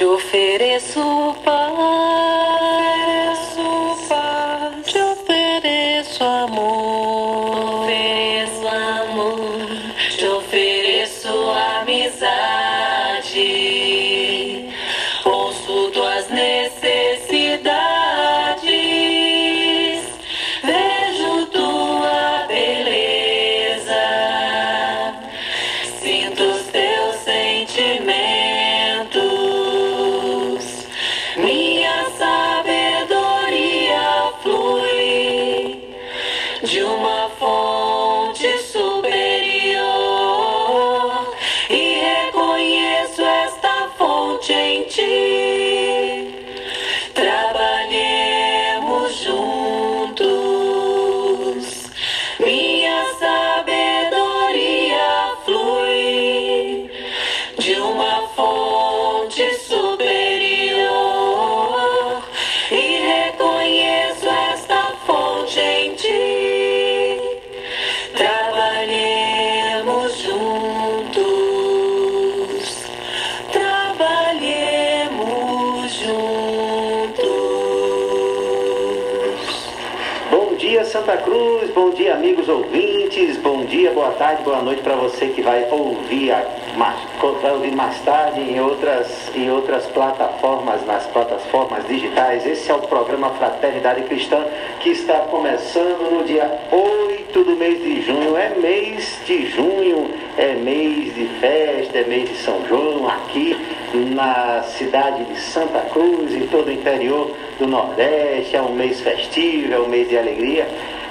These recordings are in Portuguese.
Te ofereço paz, ouvintes. Bom dia, boa tarde, boa noite para você que vai ouvir, a, mais, vai ouvir mais tarde em outras, em outras plataformas, nas plataformas digitais. Esse é o programa Fraternidade Cristã que está começando no dia 8 do mês de junho. É mês de junho, é mês de festa, é mês de São João aqui na cidade de Santa Cruz e todo o interior do Nordeste. É um mês festivo, é um mês de alegria.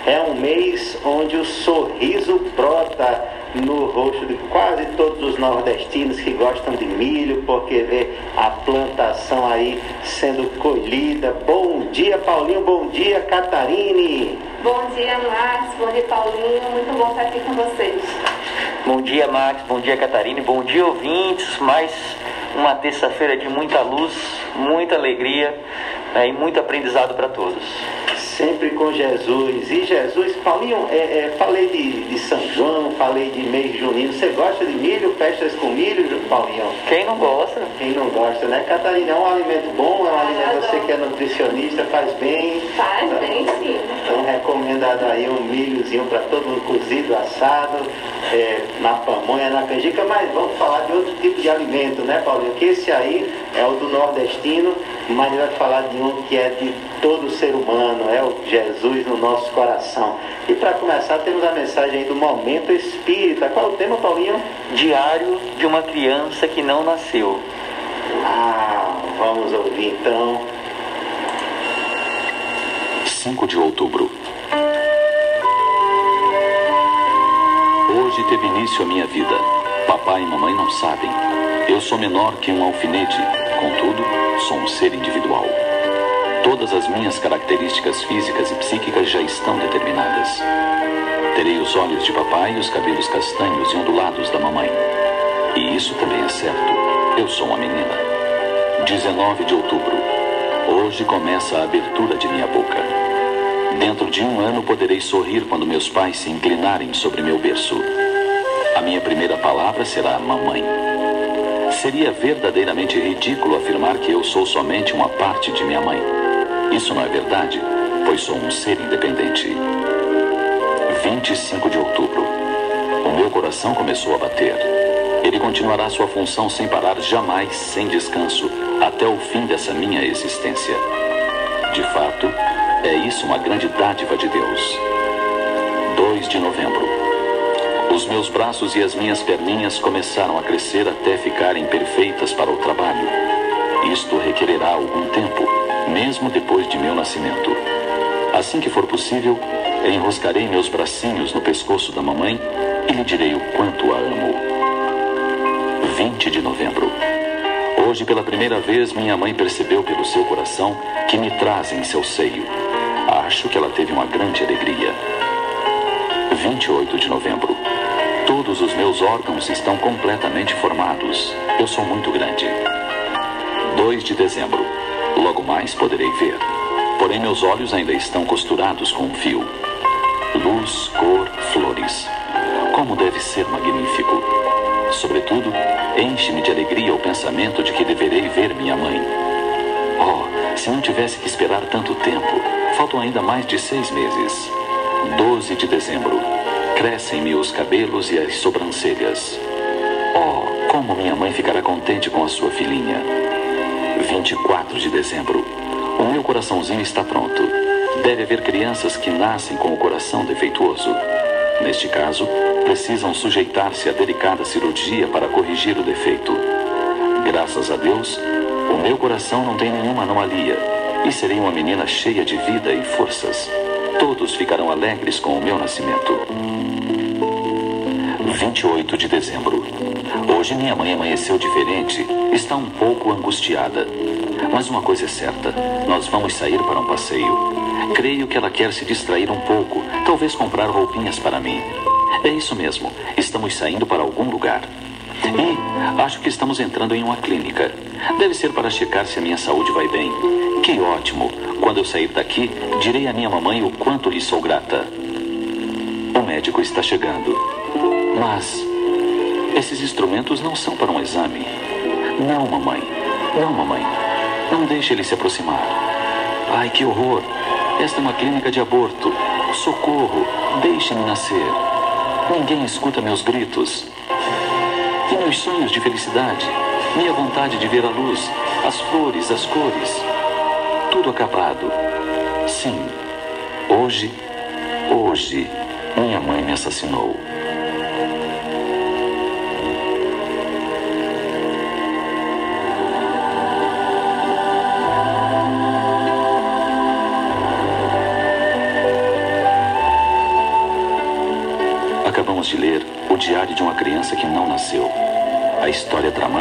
É um mês onde o sorriso brota no rosto de quase todos os nordestinos que gostam de milho, porque vê a plantação aí sendo colhida. Bom dia, Paulinho. Bom dia, Catarine. Bom dia, Max. Bom dia, Paulinho. Muito bom estar aqui com vocês. Bom dia, Max. Bom dia, Catarina. Bom dia, ouvintes. Mais uma terça-feira de muita luz, muita alegria né, e muito aprendizado para todos. Sempre com Jesus. E Jesus, Paulinho, é, é, falei de, de São João, falei de mês junino. Você gosta de milho, festas com milho, Paulinho? Quem não gosta? Quem não gosta, né? Catarina, é um alimento bom, é um alimento, você que é nutricionista, faz bem. Faz bem, sim. Então recomendado aí um milhozinho para todo mundo cozido, assado, é, na pamonha, na canjica, mas vamos falar de outro tipo de alimento, né, Paulinho? Que esse aí é o do nordestino, mas ele vai falar de um que é de todo ser humano, é o Jesus no nosso coração. E para começar, temos a mensagem aí do Momento Espírita. Qual é o tema, Paulinho? Diário de uma criança que não nasceu. Ah, vamos ouvir então. 5 de outubro. Hoje teve início a minha vida. Papai e mamãe não sabem. Eu sou menor que um alfinete, contudo, sou um ser individual. Todas as minhas características físicas e psíquicas já estão determinadas. Terei os olhos de papai e os cabelos castanhos e ondulados da mamãe. E isso também é certo. Eu sou uma menina. 19 de outubro. Hoje começa a abertura de minha boca. Dentro de um ano poderei sorrir quando meus pais se inclinarem sobre meu berço. A minha primeira palavra será mamãe. Seria verdadeiramente ridículo afirmar que eu sou somente uma parte de minha mãe. Isso não é verdade, pois sou um ser independente. 25 de outubro. O meu coração começou a bater. Ele continuará sua função sem parar jamais, sem descanso, até o fim dessa minha existência. De fato, é isso uma grande dádiva de Deus. 2 de novembro. Os meus braços e as minhas perninhas começaram a crescer até ficarem perfeitas para o trabalho. Isto requererá algum tempo, mesmo depois de meu nascimento. Assim que for possível, enroscarei meus bracinhos no pescoço da mamãe e lhe direi o quanto a amo. 20 de novembro. Hoje, pela primeira vez, minha mãe percebeu pelo seu coração que me traz em seu seio. Acho que ela teve uma grande alegria. 28 de novembro. Todos os meus órgãos estão completamente formados. Eu sou muito grande. 2 de dezembro. Logo mais poderei ver. Porém, meus olhos ainda estão costurados com um fio. Luz, cor, flores. Como deve ser magnífico. Sobretudo, enche-me de alegria o pensamento de que deverei ver minha mãe. Oh, se não tivesse que esperar tanto tempo, faltam ainda mais de seis meses. 12 de dezembro. Crescem-me os cabelos e as sobrancelhas. Oh, como minha mãe ficará contente com a sua filhinha. 24 de dezembro. O meu coraçãozinho está pronto. Deve haver crianças que nascem com o coração defeituoso. Neste caso, precisam sujeitar-se a delicada cirurgia para corrigir o defeito. Graças a Deus, o meu coração não tem nenhuma anomalia e serei uma menina cheia de vida e forças. Todos ficarão alegres com o meu nascimento. 28 de dezembro. Hoje minha mãe amanheceu diferente. Está um pouco angustiada. Mas uma coisa é certa: nós vamos sair para um passeio. Creio que ela quer se distrair um pouco, talvez comprar roupinhas para mim. É isso mesmo, estamos saindo para algum lugar. E acho que estamos entrando em uma clínica. Deve ser para checar se a minha saúde vai bem. Que ótimo! Quando eu sair daqui, direi à minha mamãe o quanto lhe sou grata. O médico está chegando. Mas esses instrumentos não são para um exame. Não, mamãe. Não, mamãe. Não deixe ele se aproximar. Ai, que horror! Esta é uma clínica de aborto. Socorro! Deixe-me nascer. Ninguém escuta meus gritos. E meus sonhos de felicidade. Minha vontade de ver a luz, as flores, as cores. Tudo acabado. Sim. Hoje, hoje, minha mãe me assassinou.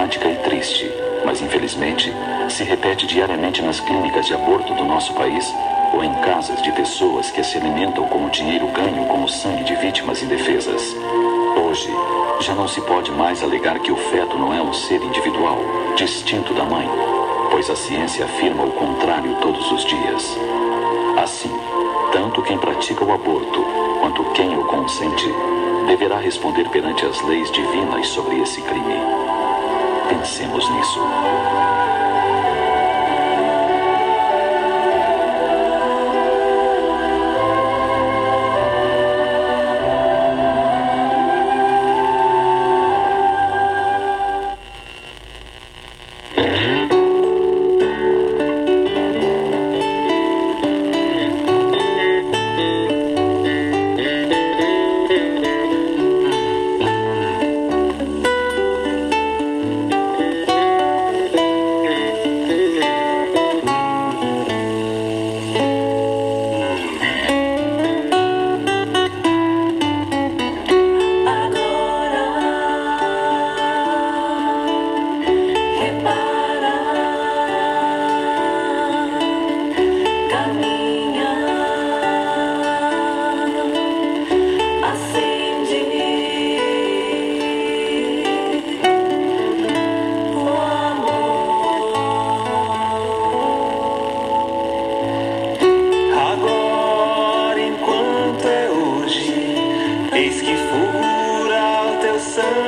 Dramática e triste, mas infelizmente se repete diariamente nas clínicas de aborto do nosso país ou em casas de pessoas que se alimentam com o dinheiro ganho com o sangue de vítimas indefesas. Hoje, já não se pode mais alegar que o feto não é um ser individual, distinto da mãe, pois a ciência afirma o contrário todos os dias. Assim, tanto quem pratica o aborto quanto quem o consente deverá responder perante as leis divinas sobre esse crime. Pensemos nisso. O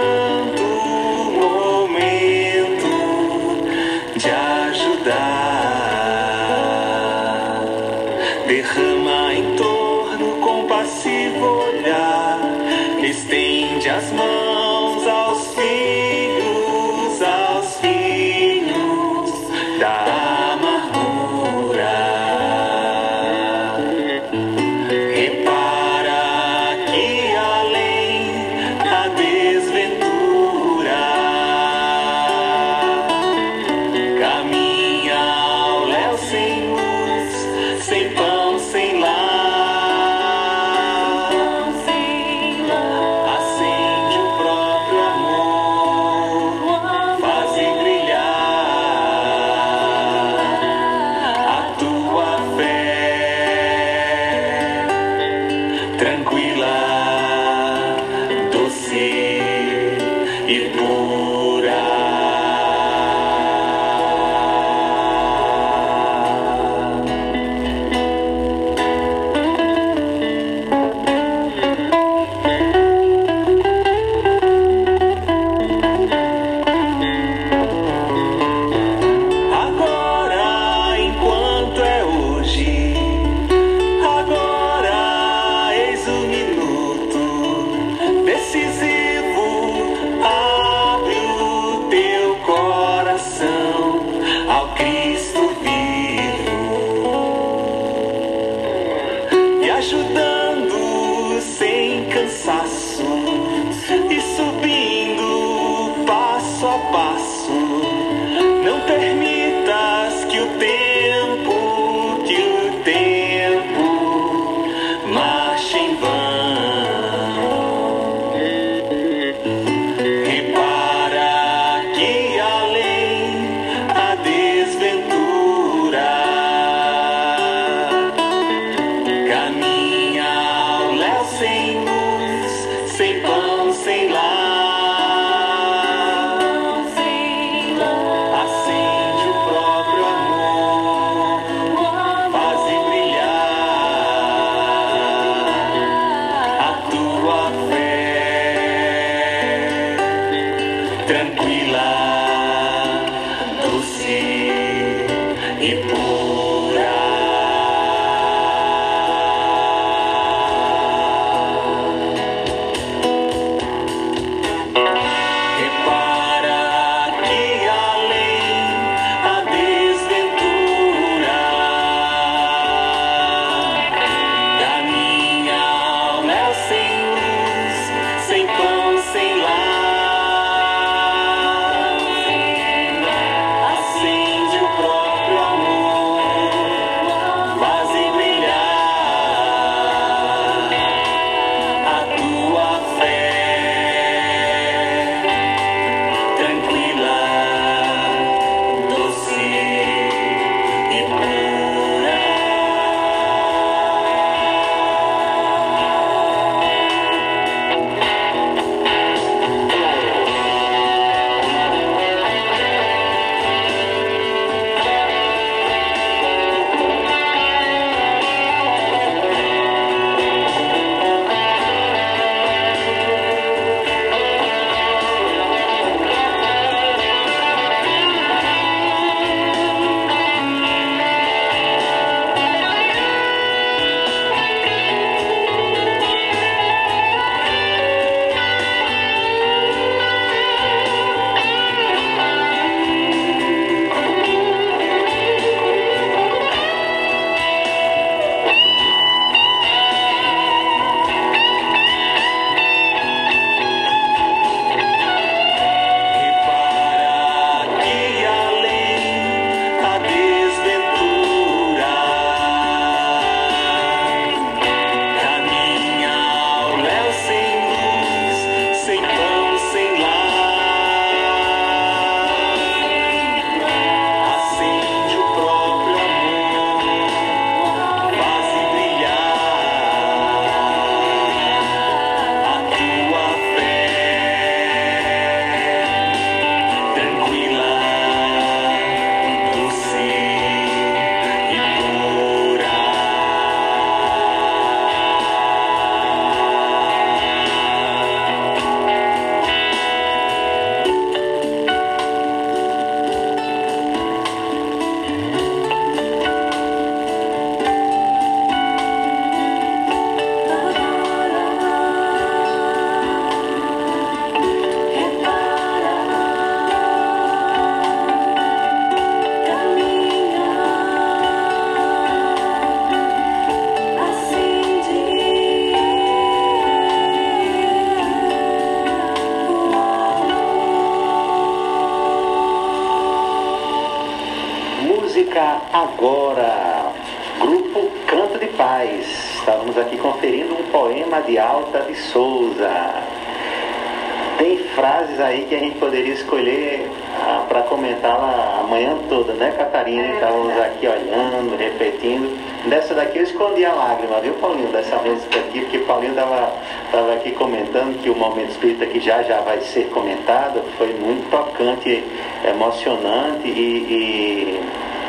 e, e,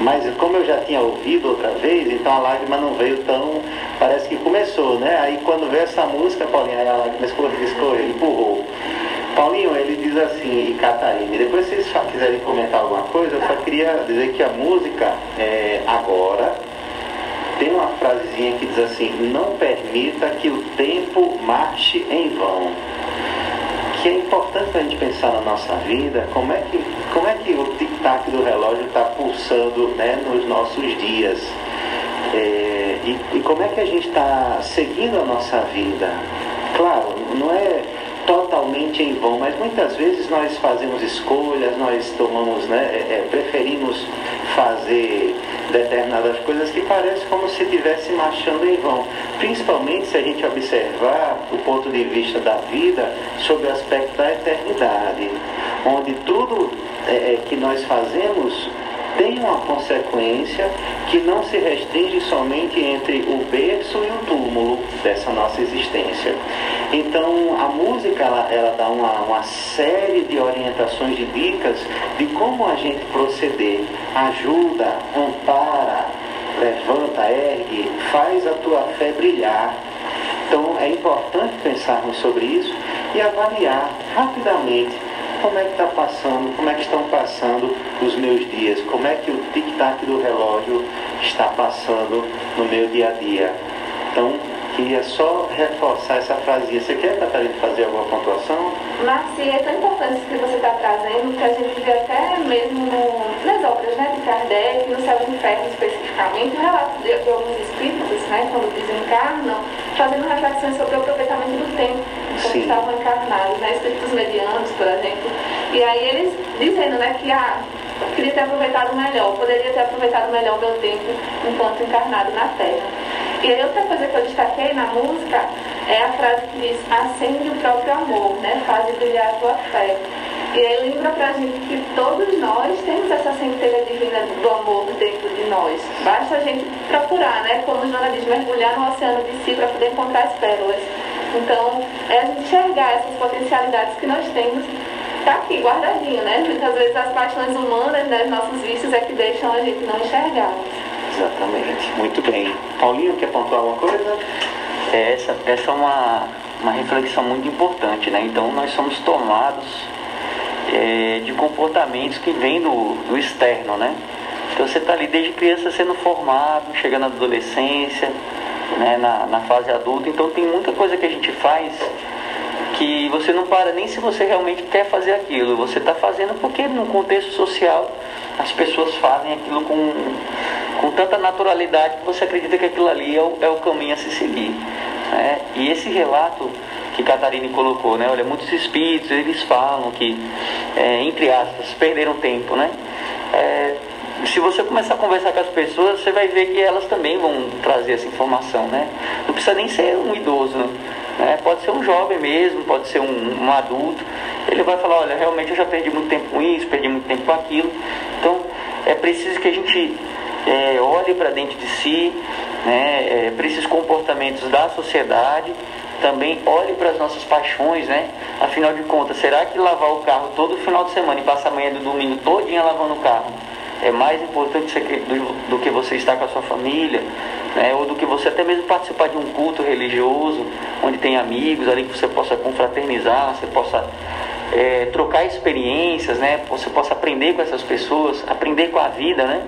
mas como eu já tinha ouvido outra vez, então a lágrima não veio tão. Parece que começou, né? Aí quando veio essa música, Paulinho, aí a lágrima escorreu, escorreu empurrou. Paulinho, ele diz assim, e Catarina, depois se vocês quiserem comentar alguma coisa, eu só queria dizer que a música é, agora tem uma frasezinha que diz assim, não permita que o tempo marche em vão que é importante a gente pensar na nossa vida, como é que, como é que o tic-tac do relógio está pulsando né, nos nossos dias. É, e, e como é que a gente está seguindo a nossa vida. Claro, não é totalmente em vão, mas muitas vezes nós fazemos escolhas, nós tomamos, né, é, é preferimos fazer determinadas coisas que parece como se estivesse marchando em vão. Principalmente se a gente observar o ponto de vista da vida sobre o aspecto da eternidade, onde tudo é, é que nós fazemos tem uma consequência que não se restringe somente entre o berço e o túmulo dessa nossa existência. Então, a música ela, ela dá uma, uma série de orientações, de dicas de como a gente proceder. Ajuda, ampara, levanta, ergue, faz a tua fé brilhar. Então, é importante pensarmos sobre isso e avaliar rapidamente como é que está passando, como é que estão passando os meus dias, como é que o tic-tac do relógio está passando no meu dia a dia. Então, queria só reforçar essa frasinha. Você quer, Catarina, fazer alguma pontuação? Marci, é tão importante isso que você está trazendo, que a gente vê até mesmo no, nas obras né, de Kardec, no Céu do Inferno especificamente, o relato de, de, alguns espíritos, né, quando desencarnam, fazendo reflexões sobre o aproveitamento do tempo, quando estavam encarnados, né, espíritos medianos, por exemplo. E aí eles dizendo né, que ah, queria ter aproveitado melhor, poderia ter aproveitado melhor o meu tempo enquanto encarnado na Terra. E aí outra coisa que eu destaquei na música é a frase que diz, acende o próprio amor, né? Faz brilhar a tua fé. E aí lembra pra gente que todos nós temos essa centelha divina do amor dentro de nós. Basta a gente procurar, né? Como Joana diz, mergulhar no oceano de si para poder encontrar as pérolas. Então, é a gente enxergar essas potencialidades que nós temos está aqui guardadinho, né? Muitas vezes as paixões humanas, né, nossos vícios é que deixam a gente não enxergar. Exatamente, muito bem. Paulinho, quer pontuar alguma coisa? É, essa, essa é uma, uma reflexão muito importante, né? Então nós somos tomados é, de comportamentos que vêm do, do externo, né? Então você está ali desde criança sendo formado, chegando na adolescência, né, na, na fase adulta, então tem muita coisa que a gente faz que você não para nem se você realmente quer fazer aquilo, você está fazendo porque no contexto social as pessoas fazem aquilo com, com tanta naturalidade que você acredita que aquilo ali é o, é o caminho a se seguir. Né? E esse relato que Catarina colocou, né? Olha, muitos espíritos, eles falam que, é, entre aspas, perderam tempo, né? É, se você começar a conversar com as pessoas, você vai ver que elas também vão trazer essa informação, né? Não precisa nem ser um idoso, né? Pode ser um jovem mesmo, pode ser um, um adulto. Ele vai falar, olha, realmente eu já perdi muito tempo com isso, perdi muito tempo com aquilo. Então, é preciso que a gente é, olhe para dentro de si, né, é, para esses comportamentos da sociedade, também olhe para as nossas paixões, né? Afinal de contas, será que lavar o carro todo final de semana e passar a manhã do domingo todinha lavando o carro é mais importante do, que você estar com a sua família, né? ou do que você até mesmo participar de um culto religioso, onde tem amigos ali que você possa confraternizar, você possa é, trocar experiências, né? Você possa aprender com essas pessoas, aprender com a vida, né?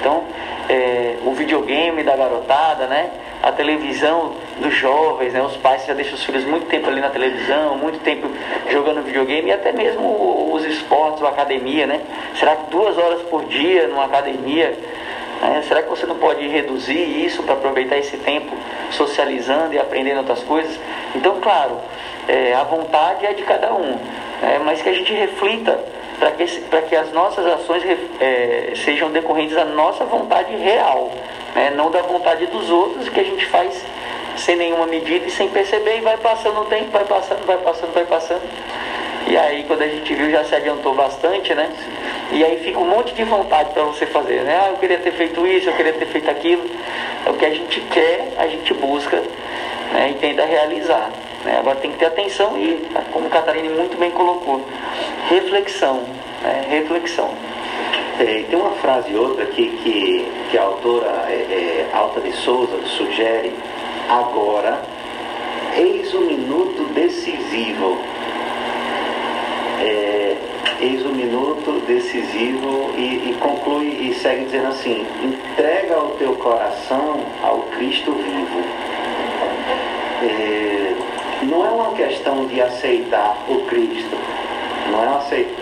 Então, é, o videogame da garotada, né? A televisão dos jovens, né? Os pais já deixam os filhos muito tempo ali na televisão, muito tempo jogando videogame e até mesmo os esportes, a academia, né? Será que duas horas por dia numa academia é, será que você não pode reduzir isso para aproveitar esse tempo socializando e aprendendo outras coisas? Então, claro, é, a vontade é de cada um, é, mas que a gente reflita para que, que as nossas ações é, sejam decorrentes da nossa vontade real, né? não da vontade dos outros que a gente faz sem nenhuma medida e sem perceber e vai passando o tempo, vai passando, vai passando, vai passando. E aí quando a gente viu já se adiantou bastante, né? E aí fica um monte de vontade para você fazer, né? Ah, eu queria ter feito isso, eu queria ter feito aquilo. É o que a gente quer, a gente busca né? e tenta realizar. Né? Agora tem que ter atenção e, como a Catarina muito bem colocou, reflexão. Né? Reflexão. É, tem uma frase e outra aqui que, que a autora é, é, Alta de Souza sugere agora, eis o minuto decisivo. É, eis o minuto decisivo e, e, conclui e segue dizendo assim, entrega o teu coração ao Cristo vivo. É, não é uma questão de aceitar o Cristo, não é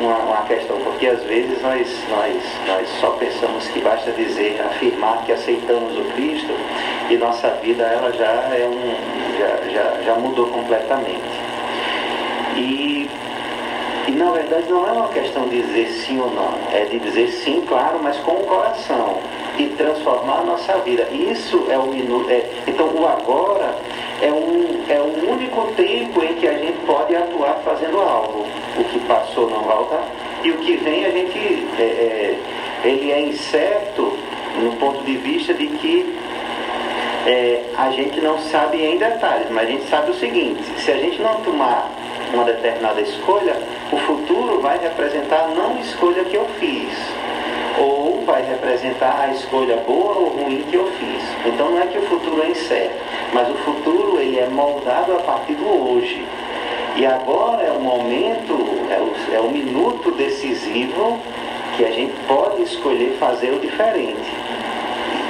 uma, uma, questão, porque às vezes nós, nós, nós só pensamos que basta dizer, afirmar que aceitamos o Cristo e nossa vida ela já, é um, já, já, já mudou completamente. E, e na verdade não é uma questão de dizer sim ou não, é de dizer sim, claro, mas com o coração e transformar a nossa vida. Isso é o minuto. É, então o agora é um, é o único tempo em que a gente pode atuar fazendo algo. O que passou não volta e o que vem a gente é, é, ele é incerto no ponto de vista de que é, a gente não sabe em detalhes, mas a gente sabe o seguinte, se a gente não tomar uma determinada escolha, o futuro vai representar não escolha que eu fiz, ou vai representar a escolha boa ou ruim que eu fiz. Então não é que o futuro é incerto, mas o futuro ele é moldado a partir do hoje. E agora é o momento, é o, é o minuto decisivo que a gente pode escolher fazer o diferente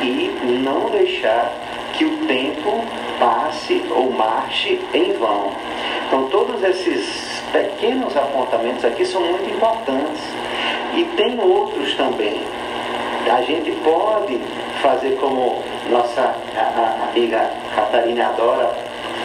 e não deixar que o tempo passe ou marche em vão. Então todos esses pequenos apontamentos aqui são muito importantes. E tem outros também. A gente pode fazer como nossa amiga Catarina adora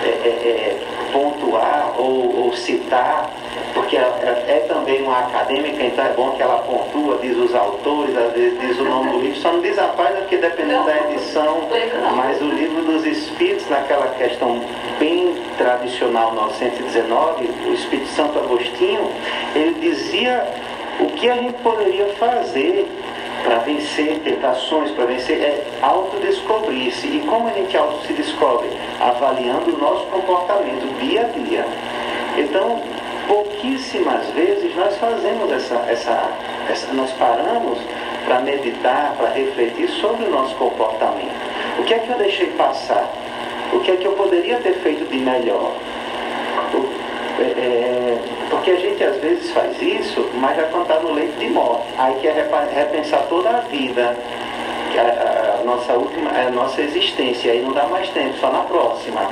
é, é, é, pontuar ou, ou, citar, porque ela, é também uma acadêmica, então é bom que ela pontua, diz os autores, às vezes diz o nome do livro, só não diz a página porque dependendo da edição, mas o livro dos Espíritos, naquela questão bem tradicional 919, o Espírito Santo Agostinho, ele dizia o que a gente poderia fazer para vencer tentações, para vencer, é autodescobrir-se. E como a gente auto se descobre? Avaliando o nosso comportamento dia a dia. Então, pouquíssimas vezes nós fazemos essa, essa, essa nós paramos para meditar, para refletir sobre o nosso comportamento. O que é que eu deixei passar? O que é que eu poderia ter feito de melhor? É, é, porque a gente às vezes faz isso, mas já quando está no leito de morte. Aí quer repensar toda a vida, a, a, nossa última, a nossa existência, aí não dá mais tempo, só na próxima.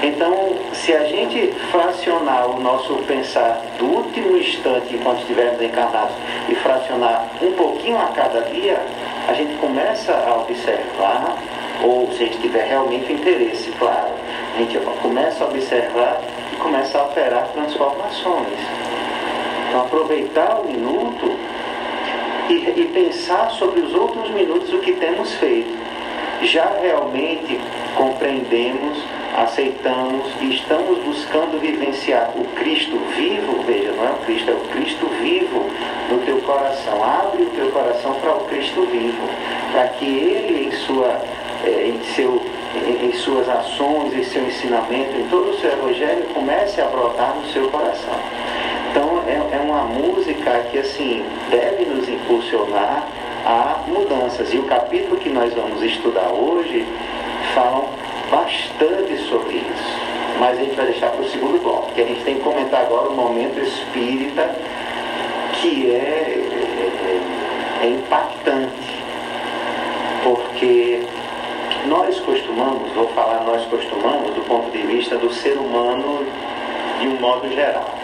Então, se a gente fracionar o nosso pensar do último instante enquanto estivermos encarnados e fracionar um pouquinho a cada dia, a gente começa a observar, ou se a gente tiver realmente interesse, claro, a gente começa a observar começa a operar transformações. Então, aproveitar o minuto e, e pensar sobre os outros minutos o que temos feito. Já realmente compreendemos, aceitamos e estamos buscando vivenciar o Cristo vivo, veja, não é o Cristo, é o Cristo vivo no teu coração. Abre o teu coração para o Cristo vivo, para que Ele, em, sua, eh, em seu em, em, suas ações, em seu ensinamento, em todo o seu evangelho, comece a brotar no seu coração. Então é, é uma música que assim deve nos impulsionar a mudanças. E o capítulo que nós vamos estudar hoje falam bastante sobre isso. Mas a gente vai deixar para o segundo bloco, que a gente tem que comentar agora o momento espírita que é, é, é impactante. Porque costumamos, vou falar nós costumamos do ponto de vista do ser humano de um modo geral.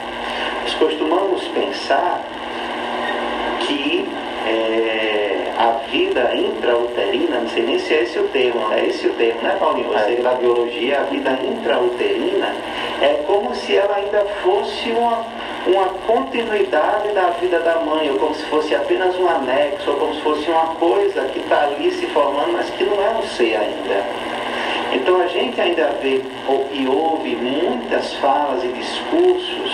Nós costumamos pensar que é, a vida intrauterina, não sei nem se é esse o termo, é esse o termo, né Paulinho? Você é. da biologia, a vida intrauterina é como se ela ainda fosse uma uma continuidade da vida da mãe, ou como se fosse apenas um anexo, ou como se fosse uma coisa que está ali se formando, mas que não é um ser ainda. Então a gente ainda vê e ouve muitas falas e discursos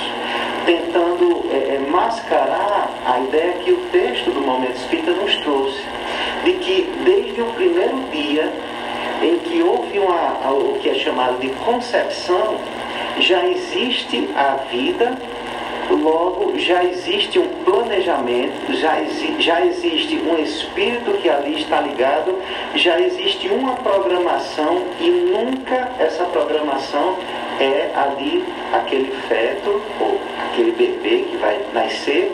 tentando é, é, mascarar a ideia que o texto do Momento Espírita nos trouxe, de que desde o primeiro dia em que houve uma, o que é chamado de concepção, já existe a vida Logo, já existe um planejamento, já, exi já existe um espírito que ali está ligado, já existe uma programação e nunca essa programação é ali aquele feto ou aquele bebê que vai nascer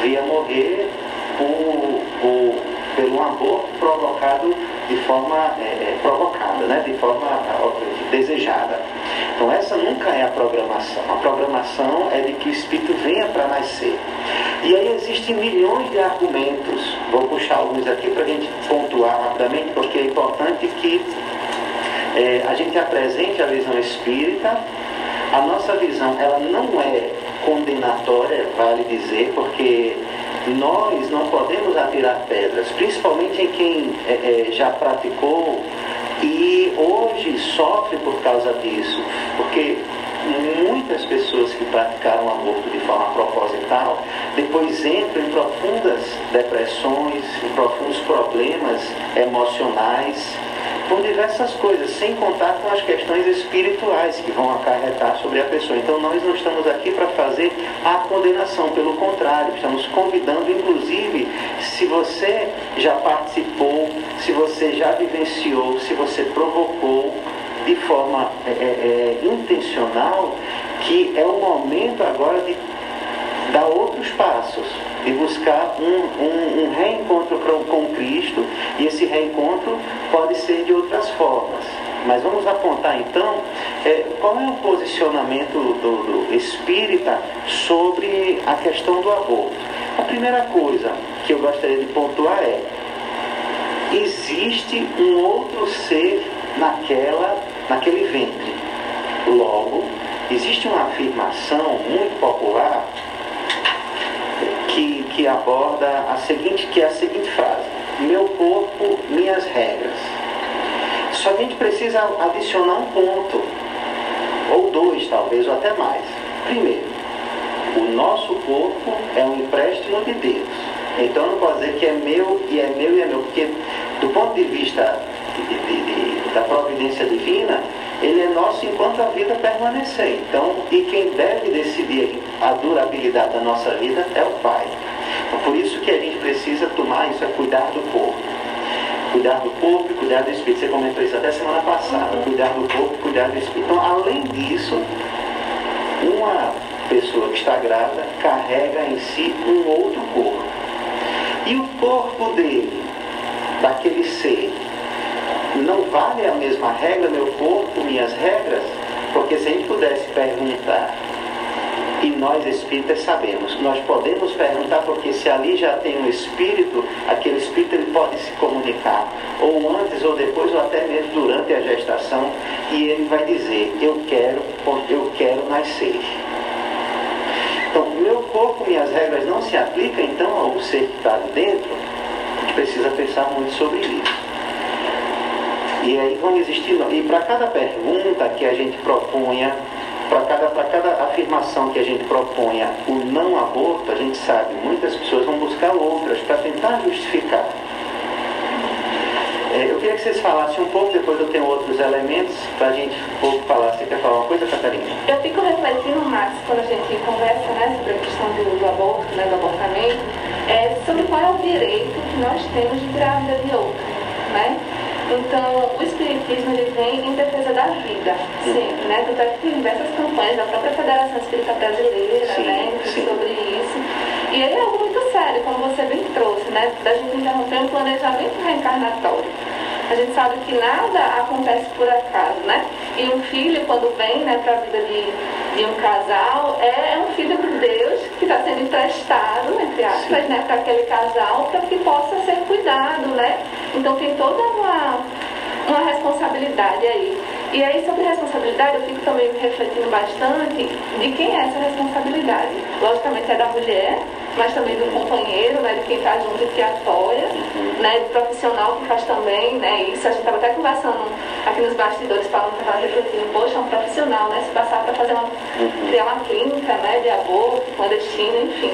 via morrer por, por, pelo aborto provocado de forma é, é provocada, né? de forma desejada. Então essa nunca é a programação. A programação é de que o espírito venha para nascer. E aí existem milhões de argumentos. Vou puxar alguns aqui para a gente pontuar rapidamente, porque é importante que é, a gente apresente a visão espírita. A nossa visão ela não é condenatória, vale dizer, porque nós não podemos atirar pedras, principalmente em quem é, é, já praticou e hoje sofre por causa disso, porque muitas pessoas que praticaram aborto de forma proposital depois entram em profundas depressões, em profundos problemas emocionais por diversas coisas, sem contar com as questões espirituais que vão acarretar sobre a pessoa. Então nós não estamos aqui para fazer a condenação, pelo contrário, estamos convidando, inclusive, se você já participou, se você já vivenciou, se você provocou de forma é, é, intencional, que é o momento agora de dar outros passos e buscar um, um, um reencontro com Cristo, e esse reencontro pode ser de outras formas. Mas vamos apontar então é, qual é o posicionamento do, do espírita sobre a questão do aborto. A primeira coisa que eu gostaria de pontuar é: existe um outro ser naquela, naquele ventre. Logo, existe uma afirmação muito popular que, aborda a seguinte, que é a seguinte frase, meu corpo, minhas regras. Só que a gente precisa adicionar um ponto, ou dois talvez, ou até mais. Primeiro, o nosso corpo é um empréstimo de Deus. Então não pode dizer que é meu e é meu e é meu, porque do ponto de vista de, de, de, da providência divina, ele é nosso enquanto a vida permanecer. Então, e quem deve decidir a durabilidade da nossa vida é o Pai. Então, por isso que a gente precisa tomar isso, é cuidar do corpo. Cuidar do corpo e cuidar do espírito. Você comentou isso até semana passada. Cuidar do corpo cuidar do espírito. Então, além disso, uma pessoa que está grávida carrega em si um outro corpo. E o corpo dele, daquele ser, não vale a mesma regra, meu corpo, minhas regras? Porque se a gente pudesse perguntar, e nós espíritas sabemos, nós podemos perguntar porque se ali já tem um espírito, aquele espírito ele pode se comunicar, ou antes ou depois, ou até mesmo durante a gestação, e ele vai dizer, eu quero, eu quero nascer. Então, meu corpo, minhas regras não se aplicam então ao ser que está dentro, a gente precisa pensar muito sobre isso. E aí vão existir, e para cada pergunta que a gente propunha, para cada, cada afirmação que a gente proponha o não aborto, a gente sabe, muitas pessoas vão buscar outras para tentar justificar. É, eu queria que vocês falassem um pouco, depois eu tenho outros elementos para a gente pouco falar. Você quer falar uma coisa, Catarina? Eu fico refletindo, Max, quando a gente conversa né, sobre a questão do, do aborto, né, do abortamento, é, sobre qual é o direito que nós temos de tirar a vida de outro. Né? Então, o Espiritismo ele vem em defesa da vida, sempre, né? Tanto é que tem diversas campanhas da própria Federação Espírita Brasileira, sim, né? Sim. Sobre isso. E ele é algo muito sério, como você bem trouxe, né? Da gente interromper um planejamento reencarnatório. A gente sabe que nada acontece por acaso, né? E um filho, quando vem né, para a vida de, de um casal, é, é um filho de Deus que está sendo emprestado, entre aspas, né, para aquele casal, para que possa ser cuidado, né? Então tem toda uma, uma responsabilidade aí. E aí, sobre responsabilidade, eu fico também refletindo bastante de quem é essa responsabilidade. Logicamente é da mulher, mas também do companheiro, né, de quem está junto e que apoia, né, do profissional que faz também, né, isso. A gente estava até conversando aqui nos bastidores, falando que estava refletindo, poxa, é um profissional, né, se passar para fazer uma, criar uma clínica, né, de aborto, clandestino, enfim.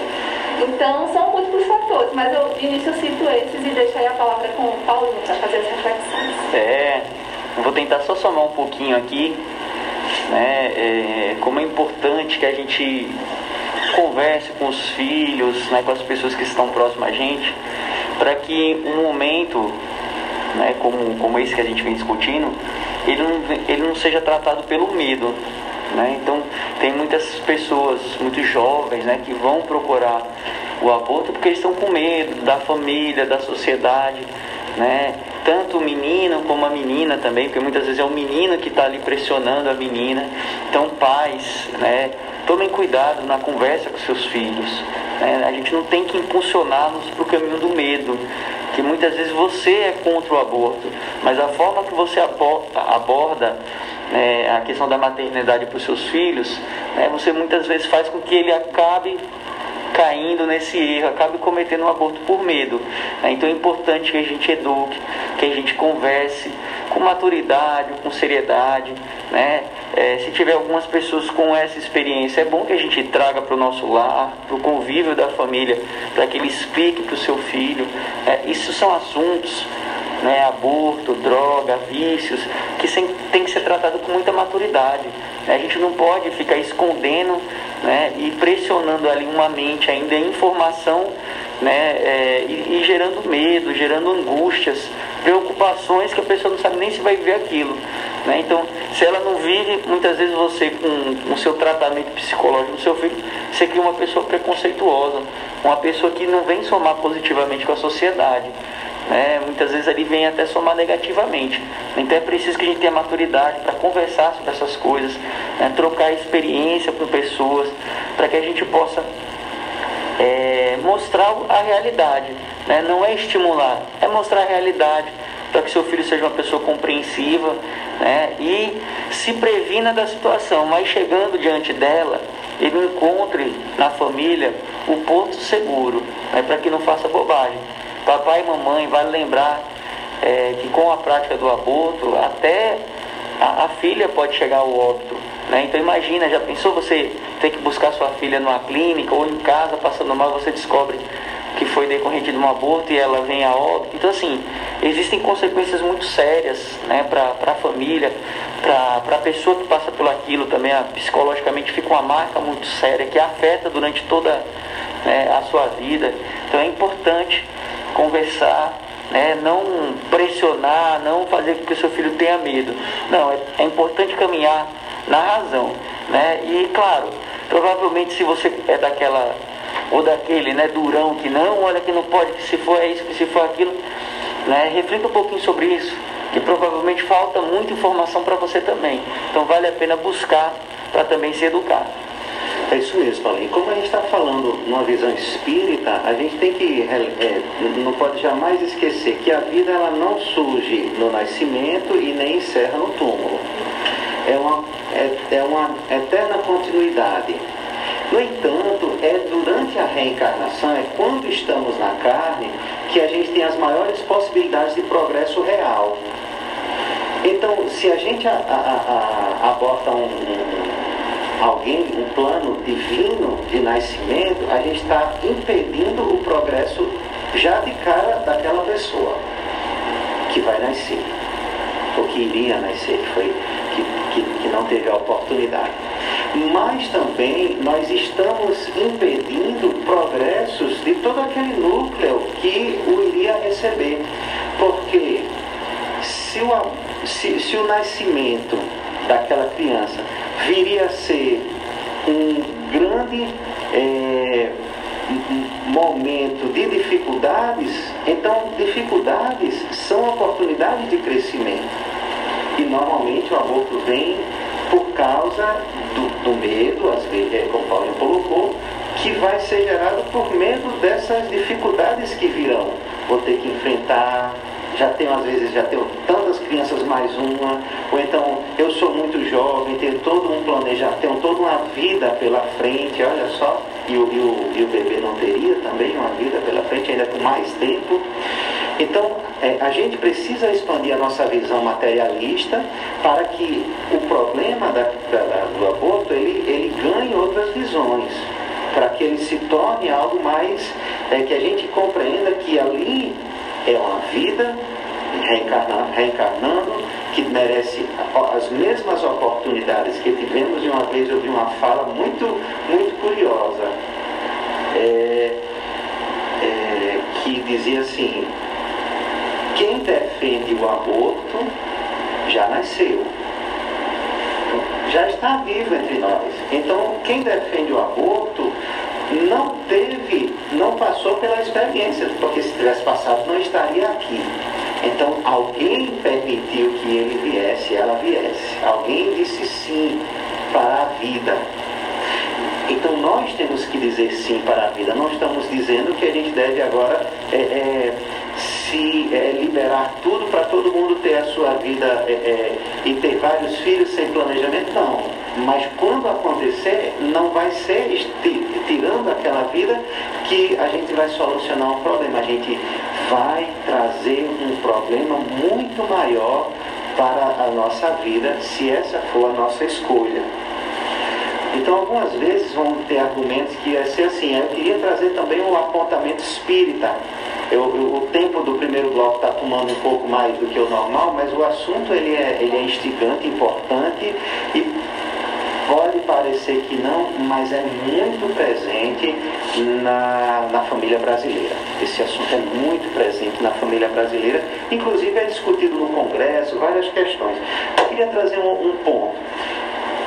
Então, são múltiplos fatores, mas eu, de início eu cito esses e deixo aí a palavra com o Paulinho para fazer as reflexões. É, vou tentar só somar um pouquinho aqui, né, é, como é importante que a gente converse com os filhos, né, com as pessoas que estão próximas a gente, para que um momento né, como, como esse que a gente vem discutindo, ele não, ele não seja tratado pelo medo. Né? Então, tem muitas pessoas, muitos jovens, né, que vão procurar o aborto porque eles estão com medo da família, da sociedade, né? tanto o menino como a menina também, porque muitas vezes é o menino que está ali pressionando a menina. Então, pais, né, tomem cuidado na conversa com seus filhos. Né? A gente não tem que impulsioná-los para o caminho do medo, que muitas vezes você é contra o aborto, mas a forma que você aborda né, a questão da maternidade para os seus filhos, né, você muitas vezes faz com que ele acabe caindo nesse erro, acabe cometendo um aborto por medo. Né? Então é importante que a gente eduque, que a gente converse com maturidade, com seriedade. Né? É, se tiver algumas pessoas com essa experiência, é bom que a gente traga para o nosso lar, para o convívio da família, para que ele explique para o seu filho. É, isso são assuntos né, aborto, droga, vícios, que tem que ser tratado com muita maturidade. Né? A gente não pode ficar escondendo né, e pressionando ali uma mente ainda informação né, é, e, e, gerando medo, gerando angústias, preocupações que a pessoa não sabe nem se vai viver aquilo. Né? Então, se ela não vive, muitas vezes você com o seu tratamento psicológico do seu filho, você cria uma pessoa preconceituosa, uma pessoa que não vem somar positivamente com a sociedade né, muitas vezes ele vem até somar negativamente. Então é preciso que a gente tenha maturidade para conversar sobre essas coisas, né, trocar experiência com pessoas, para que a gente possa é, mostrar a realidade. Né? Não é estimular, é mostrar a realidade para que seu filho seja uma pessoa compreensiva né? e se previna da situação, mas chegando diante dela, ele encontre na família o porto seguro, né? para que não faça bobagem. Papai e mamãe, vale lembrar é, que com a prática do aborto, até a, a filha pode chegar ao óbito. Né? Então imagina, já pensou você ter que buscar sua filha numa clínica ou em casa passando mal, você descobre que foi decorrente de um aborto e ela vem a óbito. Então assim, existem consequências muito sérias né, para a família, para a pessoa que passa por aquilo também, a, psicologicamente fica uma marca muito séria que afeta durante toda né, a sua vida. Então é importante conversar, né? não pressionar, não fazer com que o seu filho tenha medo. Não, é, é importante caminhar na razão. Né? E claro, provavelmente se você é daquela ou daquele né, durão que não, olha que não pode, que se for é isso, que se for aquilo, né, reflita um pouquinho sobre isso, que provavelmente falta muita informação para você também. Então vale a pena buscar para também se educar. É isso mesmo, Paulinho. Como a gente está falando numa visão espírita, a gente tem que, é, não pode jamais esquecer que a vida ela não surge no nascimento e nem encerra no túmulo. É uma, é, uma eterna continuidade. No entanto, é durante a reencarnação, é quando estamos na carne, que a gente tem as maiores possibilidades de progresso real. Então, se a gente a, a, a, aborta um, um alguém, um plano divino de nascimento, a gente está impedindo o progresso já de cara daquela pessoa que vai nascer, ou que iria nascer, que, foi, que, que, que não teve a oportunidade. Mas também nós estamos impedindo progressos de todo aquele núcleo que o iria receber. Porque se o, se, se o nascimento daquela criança viria a ser um grande é, momento de dificuldades, então dificuldades são oportunidades de crescimento. E normalmente o aborto vem por causa do, do medo, às vezes, é, como o Paulo colocou, que vai ser gerado por medo dessas dificuldades que virão. Vou ter que enfrentar, já tenho, às vezes, já tenho tantas crianças mais uma, ou então eu sou muito jovem, tenho todo um planejamento, tenho toda uma vida pela frente, olha só, e o, e o, e o bebê não teria também uma vida pela frente, ainda com mais tempo. Então, é, a gente precisa expandir a nossa visão materialista para que o problema da, da, do aborto ele, ele ganhe outras visões, para que ele se torne algo mais, é, que a gente compreenda que ali é uma vida reencarnando, reencarnando que merece as mesmas oportunidades que tivemos. E uma vez eu vi uma fala muito, muito curiosa, é, é, que dizia assim, quem defende o aborto já nasceu. Já está vivo entre nós. Então, quem defende o aborto não teve, não passou pela experiência, porque se tivesse passado não estaria aqui. Então alguém permitiu que ele viesse, ela viesse. Alguém disse sim para a vida. Então nós temos que dizer sim para a vida. Não estamos dizendo que a gente deve agora é, é, se é, liberar tudo para todo mundo ter a sua vida é, é, e ter vários filhos sem planejamento, não. Mas quando acontecer, não vai ser tirando aquela vida que a gente vai solucionar um problema. A gente vai trazer um problema muito maior para a nossa vida se essa for a nossa escolha. Então, algumas vezes vão ter argumentos que vai ser assim. Eu queria trazer também um apontamento espírita. Eu, o tempo do primeiro bloco está tomando um pouco mais do que o normal, mas o assunto ele é, ele é instigante, importante e pode parecer que não, mas é muito presente na, na família brasileira. Esse assunto é muito presente na família brasileira, inclusive é discutido no Congresso, várias questões. Eu queria trazer um, um ponto.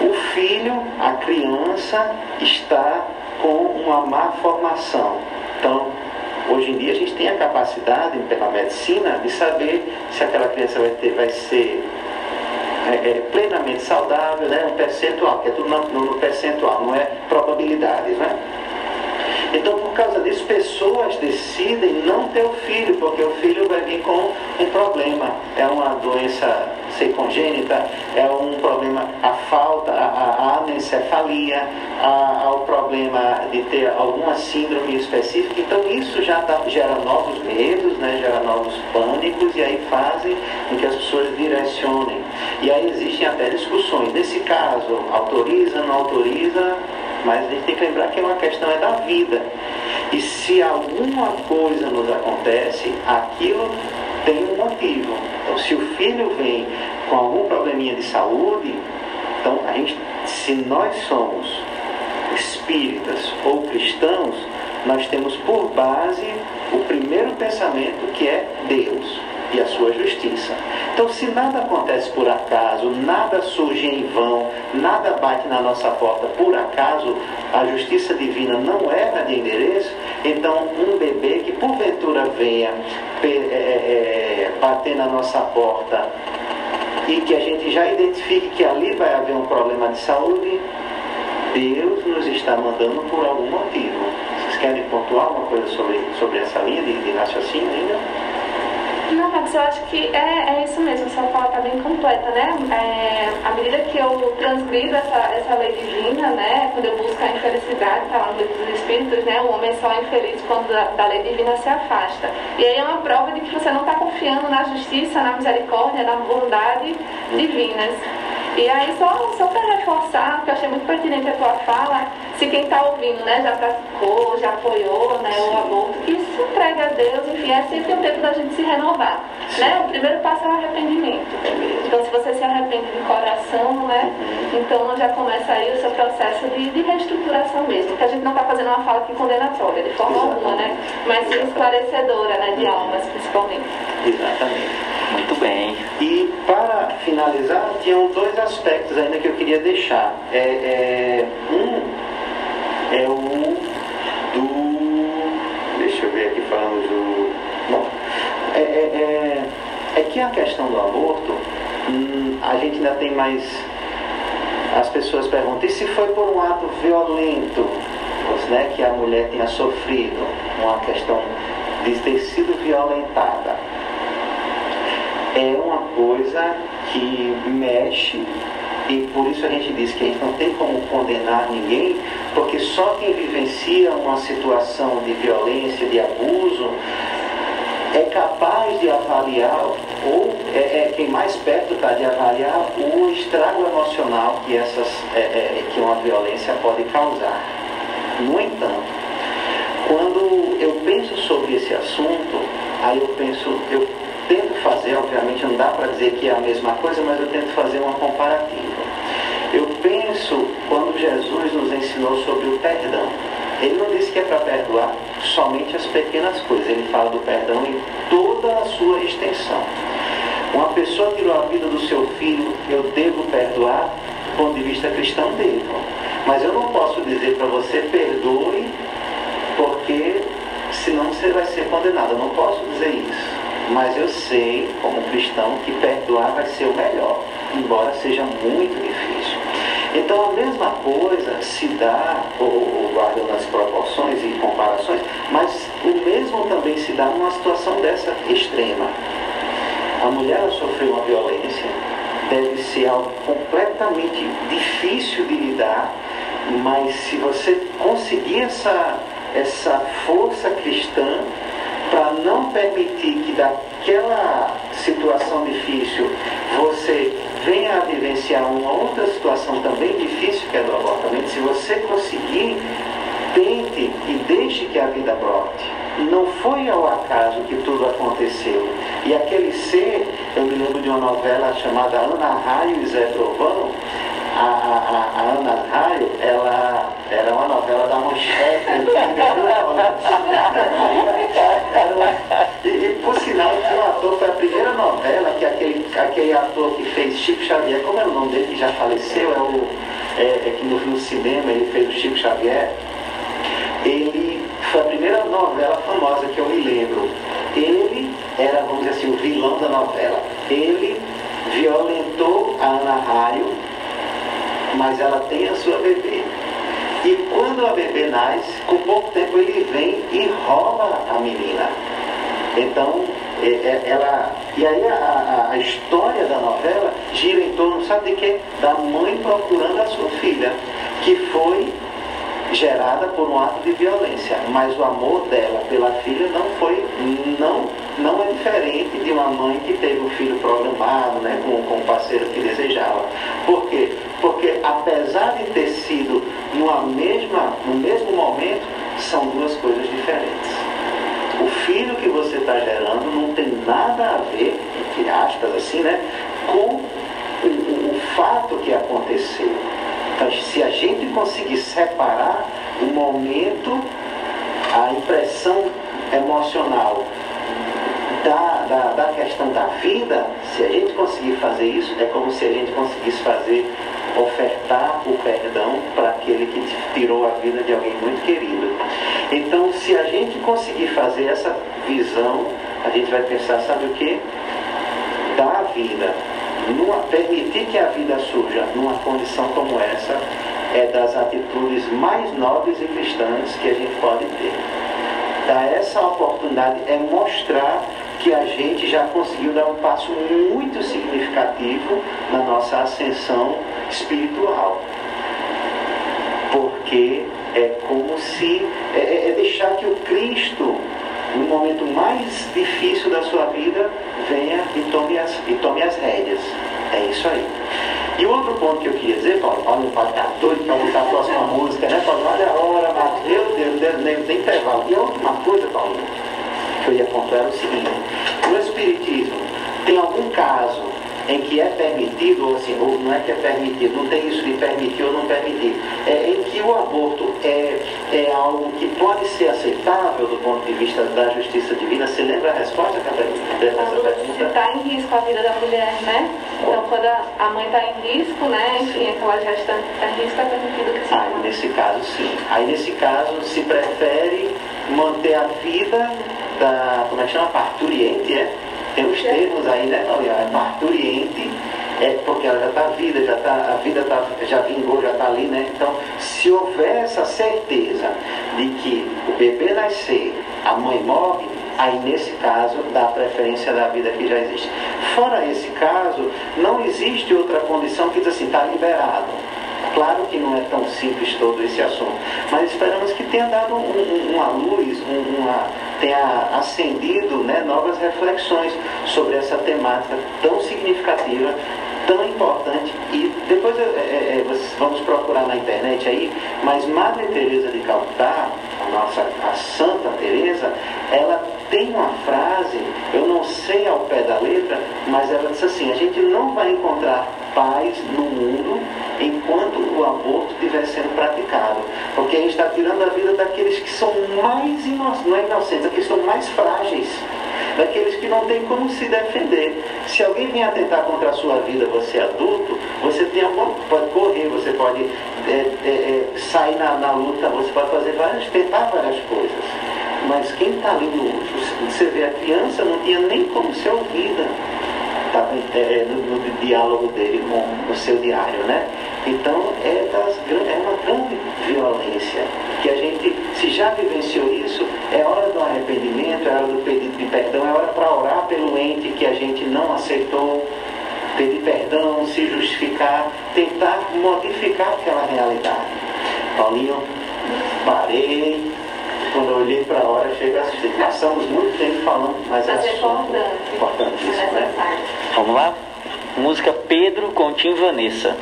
O filho, a criança, está com uma má formação. Então, hoje em dia a gente tem a capacidade, pela medicina, de saber se aquela criança vai, ter, vai ser é, é, plenamente saudável, né? um percentual, que é tudo no, no percentual, não é probabilidades. Né? Então, por causa disso, pessoas decidem não ter o filho, porque o filho vai vir com um problema. É uma doença ser congênita, é um problema, a falta, a, a anencefalia, a, ao problema de ter alguma síndrome específica. Então, isso já gera novos medos, né, gera novos pânicos, e aí fazem com que as pessoas direcionem. E aí existem até discussões. Nesse caso, autoriza, não autoriza, mas a gente tem que lembrar que é uma questão é da vida. E se alguma coisa nos acontece, aquilo tem um motivo. Então, se o filho vem com algum probleminha de saúde, então a gente, se nós somos espíritas ou cristãos, nós temos por base o primeiro pensamento que é Deus e a sua justiça. Então, se nada acontece por acaso, nada surge em vão, nada bate na nossa porta por acaso, a justiça divina não era de endereço, então um bebê que porventura venha é, é, é, bater na nossa porta e que a gente já identifique que ali vai haver um problema de saúde, Deus nos está mandando por algum motivo. Vocês querem pontuar alguma coisa sobre, sobre essa linha de, de raciocínio ainda? Não, Max, eu acho que é, é isso mesmo, essa fala está bem completa, né? É, à medida que eu transgrido essa, essa lei divina, né? Quando eu busco a infelicidade, está lá no livro dos Espíritos, né? O homem só é infeliz quando da, da lei divina se afasta. E aí é uma prova de que você não está confiando na justiça, na misericórdia, na bondade divinas. E aí, só, só para reforçar, que eu achei muito pertinente a tua fala, se quem está ouvindo né, já praticou, já apoiou né, o aborto, que se entregue a Deus, enfim, é sempre o tempo da gente se renovar. Né? O primeiro passo é o arrependimento. Então, se você se arrepende de coração, né, então já começa aí o seu processo de, de reestruturação mesmo, que a gente não está fazendo uma fala aqui condenatória, de forma alguma, né, mas sim esclarecedora né, de almas, principalmente. Exatamente. Muito bem. E para finalizar, tinham dois aspectos ainda que eu queria deixar. É, é, um é o do. Deixa eu ver aqui falando do. Bom, é, é, é, é que a questão do aborto, hum, a gente ainda tem mais. As pessoas perguntam, e se foi por um ato violento, né, que a mulher tenha sofrido, uma questão de ter sido violentada? é uma coisa que mexe e por isso a gente diz que a gente não tem como condenar ninguém, porque só quem vivencia uma situação de violência, de abuso, é capaz de avaliar, ou é, é quem mais perto está de avaliar o estrago emocional que, essas, é, é, que uma violência pode causar. No entanto, quando eu penso sobre esse assunto, aí eu penso, eu tento fazer, obviamente não dá para dizer que é a mesma coisa, mas eu tento fazer uma comparativa. Eu penso quando Jesus nos ensinou sobre o perdão. Ele não disse que é para perdoar somente as pequenas coisas, ele fala do perdão em toda a sua extensão. Uma pessoa tirou a vida do seu filho, eu devo perdoar? Do ponto de vista cristão, devo. Mas eu não posso dizer para você, perdoe, porque senão você vai ser condenado. Eu não posso dizer isso. mas eu sei, como cristão, que perdoar vai ser o melhor, embora seja muito difícil. Então a mesma coisa se dá, ou, guardando as proporções e comparações, mas o mesmo também se dá numa situação dessa extrema. A mulher sofreu uma violência, deve ser algo completamente difícil de lidar, mas se você conseguir essa, essa força cristã para não permitir que daquela situação difícil você venha a vivenciar uma outra situação também difícil que é do abortamento, se você conseguir, tente e deixe que a vida brote. Não foi ao acaso que tudo aconteceu. E aquele ser, eu me lembro de uma novela chamada Ana Raio e Zé Trovão, a, a, a, Ana Raio, ela era uma novela da Manchete. e, e, por sinal, um ator, foi a primeira novela que aquele, aquele ator que fez Chico Xavier, como é o nome dele que já faleceu, é o é, é que no, no cinema ele fez o Chico Xavier. Ele foi a primeira novela famosa que eu me lembro. Ele era, vamos dizer assim, o vilão da novela. Ele violentou a Ana Raio mas ela tem a sua bebê. E quando a bebê nasce, com pouco tempo ele vem e rouba a menina. Então, é, é, ela. E aí a, a, história da novela gira em torno, sabe de quê? Da mãe procurando a sua filha, que foi gerada por um ato de violência, mas o amor dela pela filha não foi, não, não é diferente de uma mãe que teve um filho programado, né, com, com o parceiro que desejava. Por quê? Porque apesar de ter sido numa mesma, no mesmo momento, são duas coisas diferentes. O filho que você está gerando não tem nada a ver, entre aspas, assim, né, com o, o, o fato que aconteceu. Então, se a gente conseguir separar o momento, a impressão emocional da, da, da, questão da vida, se a gente conseguir fazer isso, é como se a gente conseguisse fazer, ofertar o perdão para aquele que tirou a vida de alguém muito querido. Então, se a gente conseguir fazer essa visão, a gente vai pensar, sabe o que? Dar vida numa, permitir que a vida surja numa condição como essa é das atitudes mais nobres e cristãs que a gente pode ter. Dar essa oportunidade é mostrar que a gente já conseguiu dar um passo muito significativo na nossa ascensão espiritual. Porque é como se é, é, é deixar que o Cristo no momento mais difícil da sua vida, venha e tome as, e tome as rédeas. É isso aí. E outro ponto que eu queria dizer, Paulo, Paulo pode estar doido para botar a próxima música, né, Paulo? Olha a hora, mas meu Deus, nem, nem intervalo. E a última coisa, Paulo, que eu ia contar era o seguinte: no Espiritismo, tem algum caso em que é permitido, ou assim, ou não é que é permitido, não tem isso de permitir ou não permitir, é em que o aborto é, é algo que pode ser aceitável do ponto de vista da justiça divina. Você lembra a resposta pergunta? Se está em risco a vida da mulher, né? Então, quando a mãe está em risco, né, enfim, aquela gestante está em risco, é permitido que se Aí, nesse caso, sim. Aí, nesse caso, se prefere manter a vida da, como é que chama, parturiente, é? Tem os termos aí, né, Maria? Parturiente, é porque ela já está vida, já tá, a vida tá, já vingou, já está ali, né? Então, se houver essa certeza de que o bebê nascer, a mãe morre, aí nesse caso dá preferência da vida que já existe. Fora esse caso, não existe outra condição que diz assim, está liberado. Claro que não é tão simples todo esse assunto, mas esperamos que tenha dado um, um, uma luz, um, uma, tenha acendido né, novas reflexões sobre essa temática tão significativa, tão importante. E depois é, é, é vamos procurar na internet aí, mas Madre Teresa de Calcutá, a nossa a Santa Teresa, ela tem uma frase, eu não sei ao pé da letra, mas ela diz assim, a gente não vai encontrar paz no mundo enquanto o aborto estiver sendo praticado. Porque a gente está tirando a vida daqueles que são mais inocentes, não é inocentes, daqueles que são mais frágeis, daqueles que não têm como se defender. Se alguém vem atentar contra a sua vida, você é adulto, você tem a, pode correr, você pode é, é, sair na, na luta, você pode fazer várias, tentar várias coisas. Mas quem está ali no. Você vê, a criança não tinha nem como ser ouvida tá, é, no, no, diálogo dele com o seu diário, né? Então é, das, é uma grande violência que a gente, se já vivenciou isso, é hora do arrependimento, é hora do pedido de perdão, é hora para orar pelo ente que a gente não aceitou, pedir perdão, se justificar, tentar modificar aquela realidade. Paulinho, parei, Passamos muito tempo falando, mas, mas é importante. Importantíssimo, né? Vamos lá? Música Pedro com Tim Vanessa.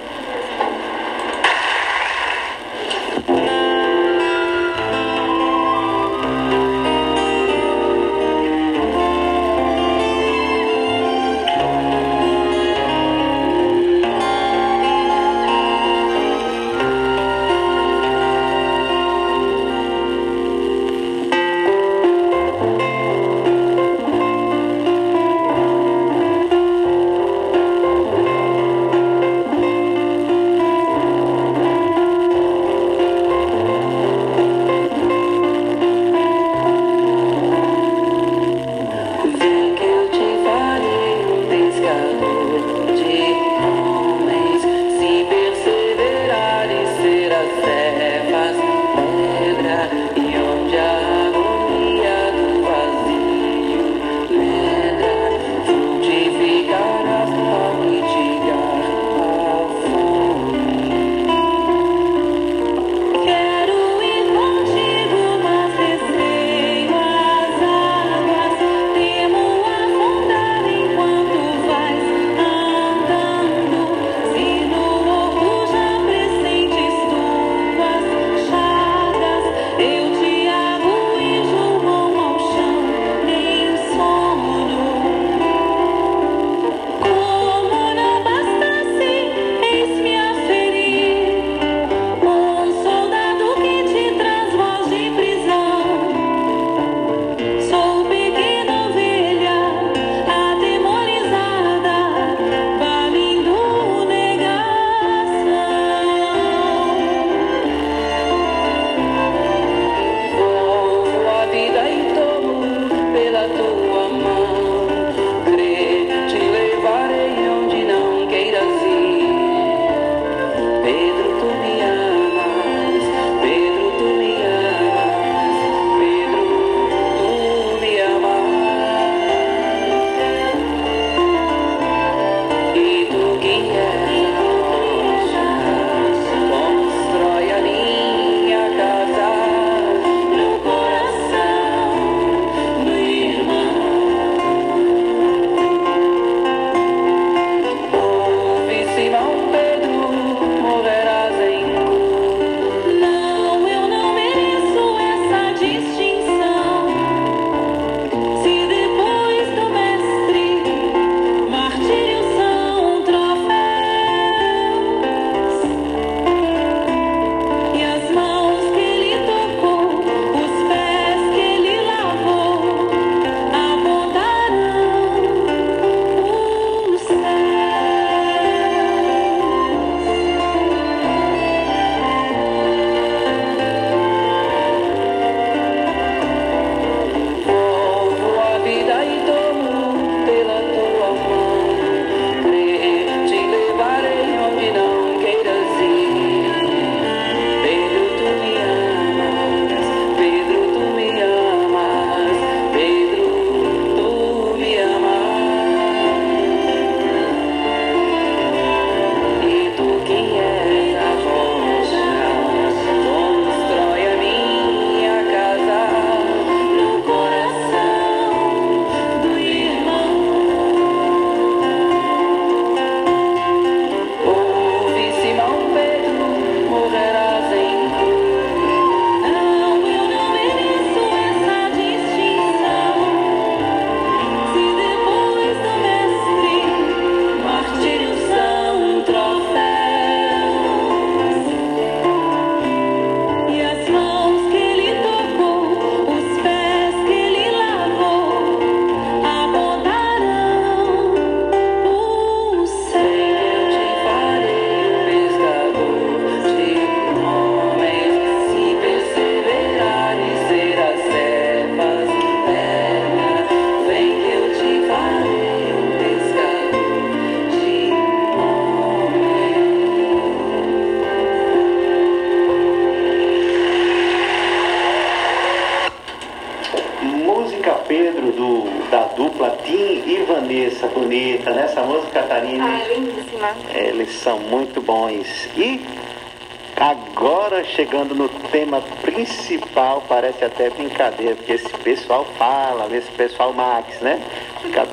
Agora chegando no tema principal, parece até brincadeira, porque esse pessoal fala, esse pessoal Max, né? Fica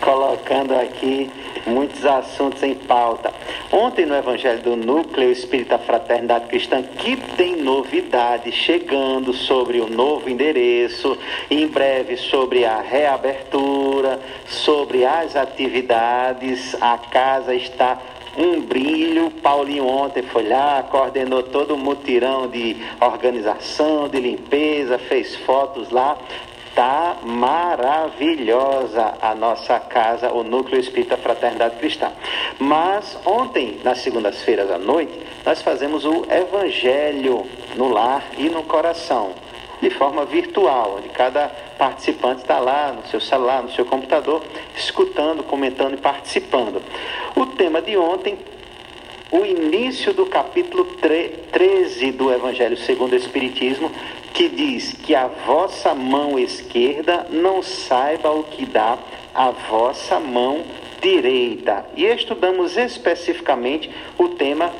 colocando aqui muitos assuntos em pauta. Ontem no Evangelho do Núcleo Espírita Fraternidade Cristã, que tem novidade chegando sobre o novo endereço, em breve sobre a reabertura, sobre as atividades, a casa está um brilho. Paulinho ontem foi lá, coordenou todo o mutirão de organização, de limpeza, fez fotos lá. Tá maravilhosa a nossa casa, o Núcleo Espírita Fraternidade Cristã. Mas ontem, nas segundas-feiras à noite, nós fazemos o Evangelho no lar e no coração, de forma virtual, onde cada participante está lá no seu celular, no seu computador, escutando, comentando e participando. O tema de ontem o início do capítulo tre- 13 do Evangelho segundo o Espiritismo, que diz que a vossa mão esquerda não saiba o que dá a vossa mão direita. E estudamos especificamente o tema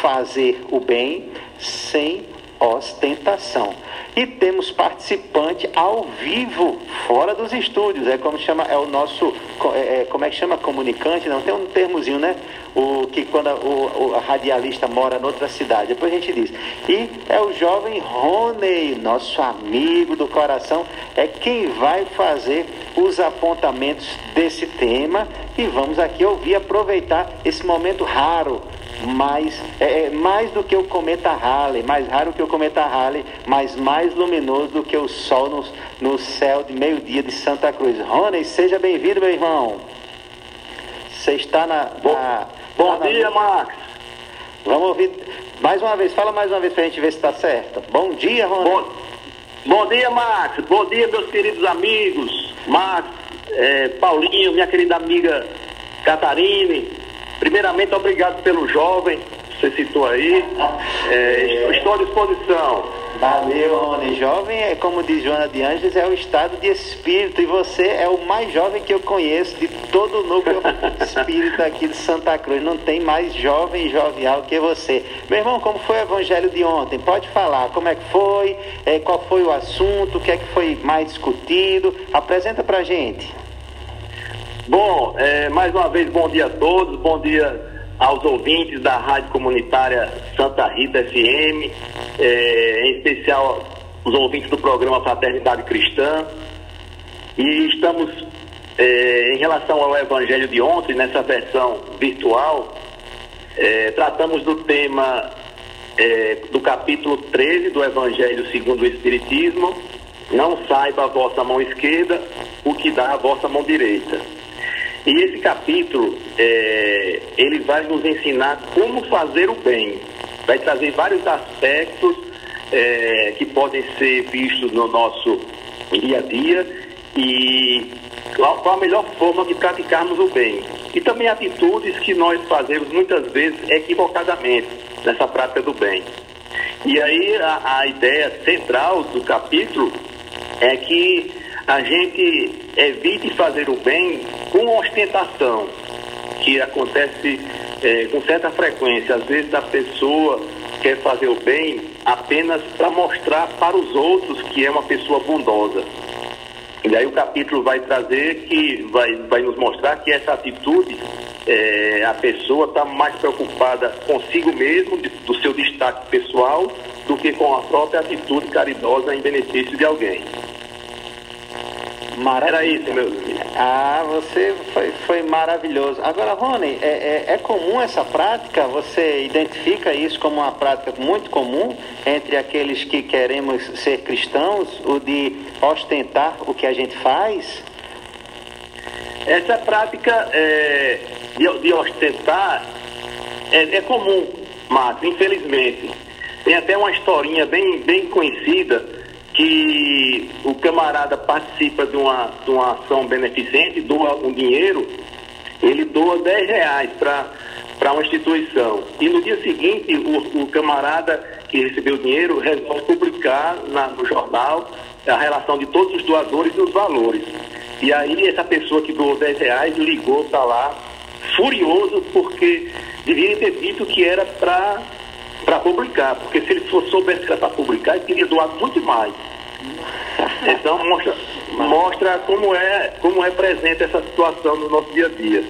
fazer o bem sem ostentação. E temos participante ao vivo, fora dos estúdios. É como chama, é o nosso, é, é, como é que chama comunicante? Não tem um termozinho, né? O que quando a, o, o radialista mora noutra cidade. Depois a gente diz. E é o jovem Rony, nosso amigo do coração, é quem vai fazer os apontamentos desse tema. E vamos aqui ouvir, aproveitar esse momento raro mais, é, é mais do que o cometa Halley, mais raro que o cometa Halley, mas mais luminoso do que o sol no, no céu de meio-dia de Santa Cruz. Rony, seja bem-vindo, meu irmão. Você está na. na Bom na- dia, Max. Vamos ouvir mais uma vez, fala mais uma vez para a gente ver se está certo. Bom dia, Rony. Bom, bom dia, Max. Bom dia, meus queridos amigos. Max, eh, Paulinho, minha querida amiga Catarine. Primeiramente, obrigado pelo jovem que você citou aí. Eh, estou à disposição. Valeu, Rony. Jovem é, como diz Joana de Anjos, é o estado de espírito. E você é o mais jovem que eu conheço de todo o núcleo espírita aqui de Santa Cruz. Não tem mais jovem e jovial que você. Meu irmão, como foi o evangelho de ontem? Pode falar como é que foi, eh, qual foi o assunto, o que é que foi mais discutido. Apresenta pra gente. Bom, eh, mais uma vez, bom dia a todos. Bom dia aos ouvintes da Rádio Comunitária Santa Rita FM, eh, em especial os ouvintes do programa Fraternidade Cristã. E estamos, eh, em relação ao Evangelho de ontem, nessa versão virtual, eh, tratamos do tema eh, do capítulo 13 do Evangelho segundo o Espiritismo. Não saiba a vossa mão esquerda o que dá a vossa mão direita. E esse capítulo, é, ele vai nos ensinar como fazer o bem. Vai trazer vários aspectos é, que podem ser vistos no nosso dia a dia e qual, qual a melhor forma de praticarmos o bem. E também atitudes que nós fazemos muitas vezes equivocadamente nessa prática do bem. E aí a, a ideia central do capítulo é que a gente evite fazer o bem com ostentação, que acontece eh, com certa frequência. Às vezes a pessoa quer fazer o bem apenas para mostrar para os outros que é uma pessoa bondosa. E aí o capítulo vai trazer que vai, vai nos mostrar que essa atitude eh, a pessoa está mais preocupada consigo mesmo, de- do seu destaque pessoal, do que com a própria atitude caridosa em benefício de alguém. Maravilha. Era isso, meu amigo. Ah, você foi, foi maravilhoso. Agora, Rony, é, é, é comum essa prática? Você identifica isso como uma prática muito comum entre aqueles que queremos ser cristãos, o de ostentar o que a gente faz? Essa prática é, de, de ostentar é, é comum, Marcos, infelizmente. Tem até uma historinha bem, bem conhecida que o camarada participa de uma, de uma ação beneficente, doa um dinheiro, ele doa 10 reais para uma instituição. E no dia seguinte, o, o camarada que recebeu o dinheiro resolve publicar na- no jornal a relação de todos os doadores e os valores. E aí essa pessoa que doou 10 reais ligou para lá, furioso, porque deveria ter dito que era para publicar, porque se ele soubesse que era para publicar, ele teria doado muito mais. Então mostra, mostra como, é, como é presente essa situação no nosso dia a dia.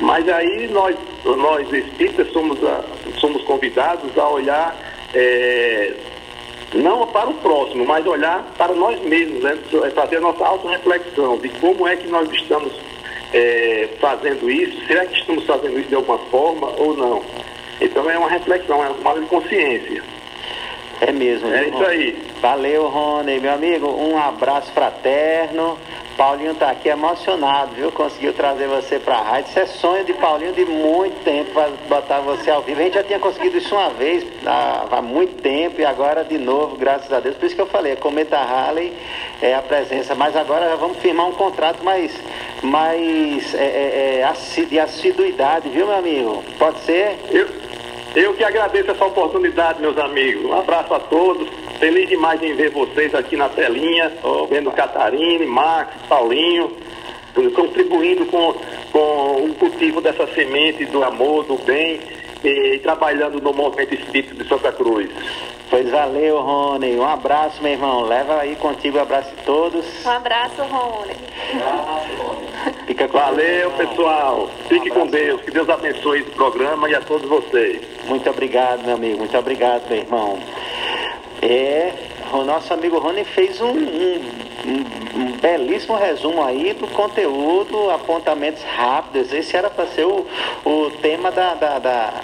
Mas aí nós, nós espíritas, somos, a, somos convidados a olhar é, não para o próximo, mas olhar para nós mesmos, né? É fazer a nossa auto-reflexão de como é que nós estamos é, fazendo isso, será que estamos fazendo isso de alguma forma ou não? Então é uma reflexão, é uma tomada de consciência. É mesmo. É isso aí. Valeu, Rony, meu amigo. Um abraço fraterno. Paulinho está aqui emocionado, viu? Conseguiu trazer você para a rádio. Isso é sonho de Paulinho de muito tempo para botar você ao vivo. A gente já tinha conseguido isso uma vez há, há, muito tempo e agora de novo, graças a Deus. Por isso que eu falei, a Cometa Harley é a presença. Mas agora já vamos firmar um contrato mais, mais é, é, é de assiduidade, viu, meu amigo? Pode ser? Eu, eu que agradeço essa oportunidade, meus amigos. Um abraço a todos. Feliz demais em ver vocês aqui na telinha, vendo Catarina, Max, Paulinho, contribuindo com, com o cultivo dessa semente do amor, do bem e trabalhando no movimento espírito de Santa Cruz. Pois valeu, Rony. Um abraço, meu irmão. Leva aí contigo o abraço de todos. Um abraço, Rony. Fica com Valeu, pessoal. Fique um com Deus. Que Deus abençoe esse programa e a todos vocês. Muito obrigado, meu amigo. Muito obrigado, meu irmão. É, o nosso amigo Rony fez um, um, um, um, belíssimo resumo aí do conteúdo, apontamentos rápidos. Esse era para ser o, o tema da, da, da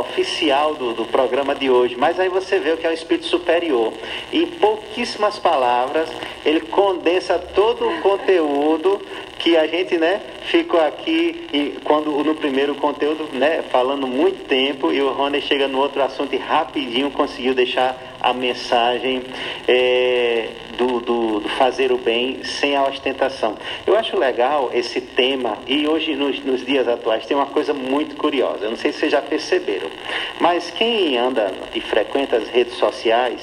oficial do, do programa de hoje. Mas aí você vê o que é o espírito superior. Em pouquíssimas palavras, ele condensa todo o conteúdo que a gente, né, ficou aqui e quando no primeiro conteúdo, né, falando muito tempo e o Rony chega no outro assunto e rapidinho conseguiu deixar a mensagem é, do, do, do, fazer o bem sem a ostentação. Eu acho legal esse tema e hoje nos, nos dias atuais tem uma coisa muito curiosa. Eu não sei se vocês já perceberam, mas quem anda e frequenta as redes sociais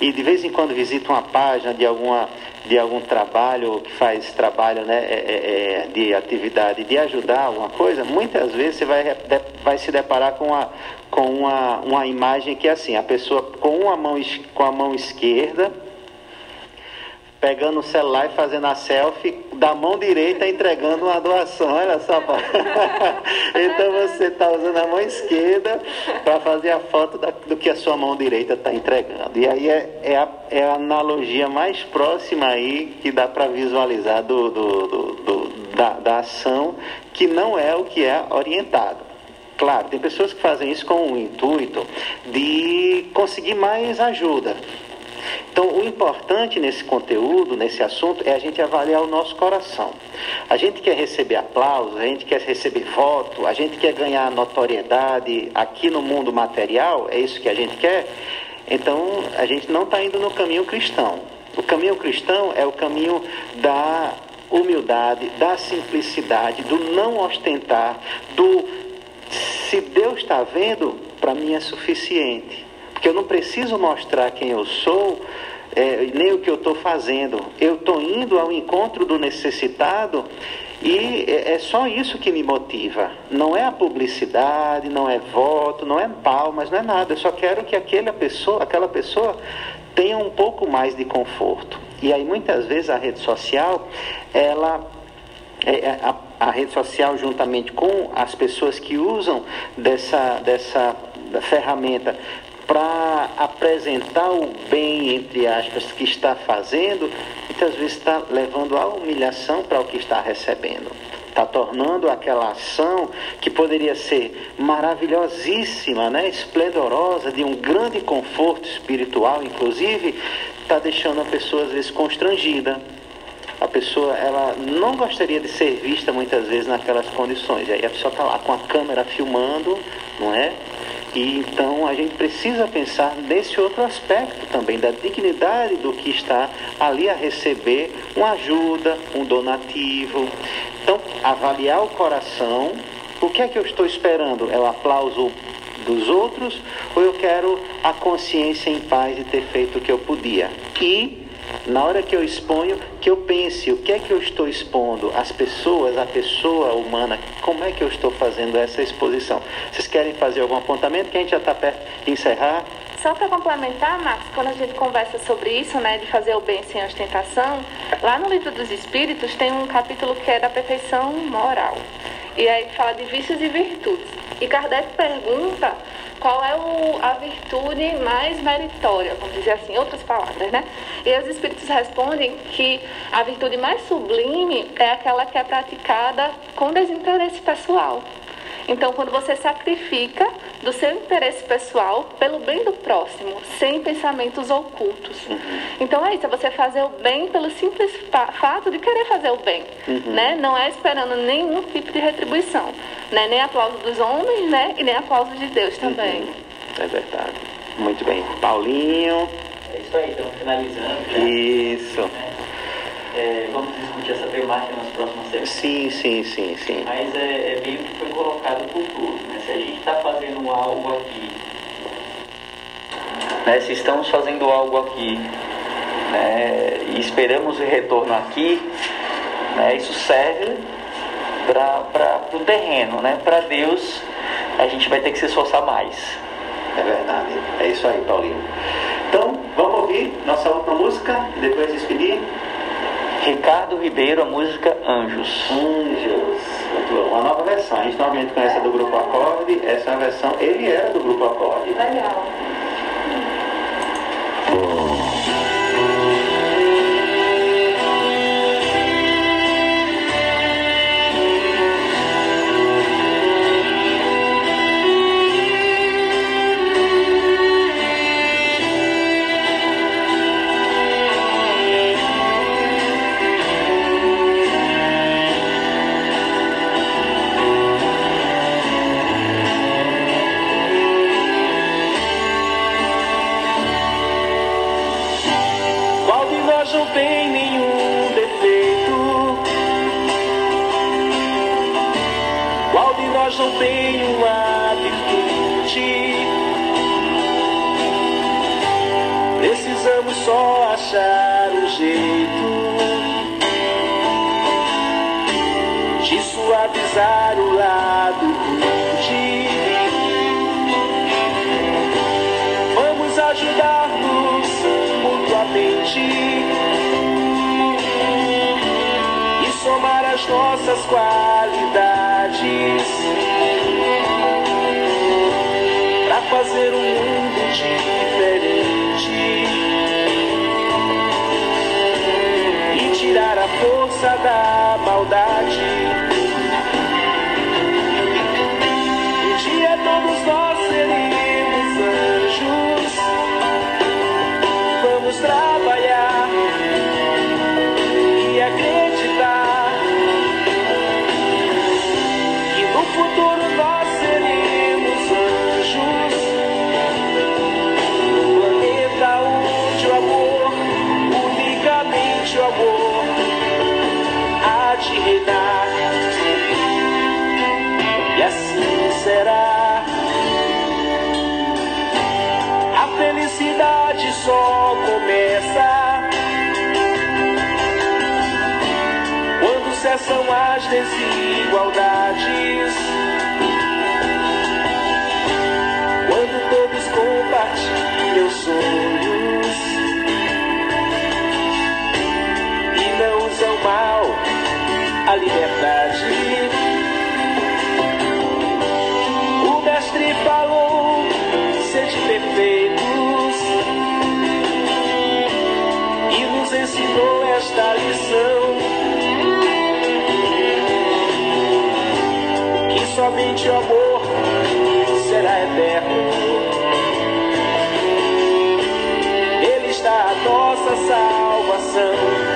e de vez em quando visita uma página de alguma de algum trabalho, que faz trabalho né, é, é, é, de atividade de ajudar alguma coisa, muitas vezes você vai, vai se deparar com, a, com uma, uma imagem que é assim, a pessoa com, uma mão, com a mão esquerda pegando o celular e fazendo a selfie da mão direita entregando uma doação. Olha só. então você está usando a mão esquerda para fazer a foto da, do que a sua mão direita está entregando. E aí é, é, a, é a analogia mais próxima aí que dá para visualizar do, do, do da, da ação que não é o que é orientado. Claro, tem pessoas que fazem isso com o intuito de conseguir mais ajuda, então, o importante nesse conteúdo, nesse assunto, é a gente avaliar o nosso coração. A gente quer receber aplausos, a gente quer receber voto, a gente quer ganhar notoriedade aqui no mundo material, é isso que a gente quer. Então, a gente não está indo no caminho cristão. O caminho cristão é o caminho da humildade, da simplicidade, do não ostentar, do se Deus está vendo, para mim é suficiente. Porque eu não preciso mostrar quem eu sou, é, nem o que eu estou fazendo. Eu estou indo ao encontro do necessitado e é, é só isso que me motiva. Não é a publicidade, não é voto, não é palmas, não é nada. Eu só quero que aquela pessoa, aquela pessoa tenha um pouco mais de conforto. E aí muitas vezes a rede social, ela a, a, rede social juntamente com as pessoas que usam dessa, dessa ferramenta para apresentar o bem, entre aspas, que está fazendo, muitas vezes está levando a humilhação para o que está recebendo. Está tornando aquela ação que poderia ser maravilhosíssima, né? esplendorosa, de um grande conforto espiritual, inclusive, está deixando a pessoa às vezes constrangida, a pessoa ela não gostaria de ser vista muitas vezes naquelas condições. E aí a pessoa está lá com a câmera filmando, não é? E então a gente precisa pensar nesse outro aspecto também, da dignidade do que está ali a receber uma ajuda, um donativo. Então, avaliar o coração, o que é que eu estou esperando? É o aplauso dos outros ou eu quero a consciência em paz de ter feito o que eu podia? E na hora que eu exponho, que eu pense o que é que eu estou expondo, as pessoas, a pessoa humana, como é que eu estou fazendo essa exposição. Vocês querem fazer algum apontamento que a gente já está perto de encerrar? Só para complementar, Marcos, quando a gente conversa sobre isso, né, de fazer o bem sem ostentação, lá no livro dos Espíritos tem um capítulo que é da perfeição moral. E aí fala de vícios e virtudes. E Kardec pergunta qual é o, a virtude mais meritória, vamos dizer assim, outras palavras, né? E os espíritos respondem que a virtude mais sublime é aquela que é praticada com desinteresse pessoal. Então, quando você sacrifica do seu interesse pessoal pelo bem do próximo, sem pensamentos ocultos. Então é isso, é você fazer o bem pelo simples fato de querer fazer o bem, uhum. né? Não é esperando nenhum tipo de retribuição, né? Nem aplauso dos homens, né? E nem aplauso de Deus também. Uhum. É verdade. Muito bem. Paulinho. É isso aí, estamos finalizando. Já. Isso. É, vamos essa temática nas próximas semanas. Sim, sim, sim, sim. Mas é, é meio que foi colocado por todos. Né? Se a gente está fazendo algo aqui, né? se estamos fazendo algo aqui né? e esperamos o retorno aqui, né? isso serve para o terreno. Né? Para Deus, a gente vai ter que se esforçar mais. É verdade. É isso aí, Paulinho. Então, vamos ouvir nossa outra música e depois despedir. Ricardo Ribeiro, a música Anjos. Anjos. Uma nova versão. A gente normalmente conhece a do Grupo Acorde. Essa é a versão. Ele era do Grupo Acorde. Legal. batizar o lado de. Vamos ajudar-nos mutuamente e somar as nossas qualidades para fazer um mundo diferente e tirar a força da maldade. cessam as desigualdades. Quando todos compartilham sonhos e não usam mal a liberdade. O mestre falou: sede perfeitos e nos ensinou esta lição. somente o amor será eterno. Ele está a nossa salvação.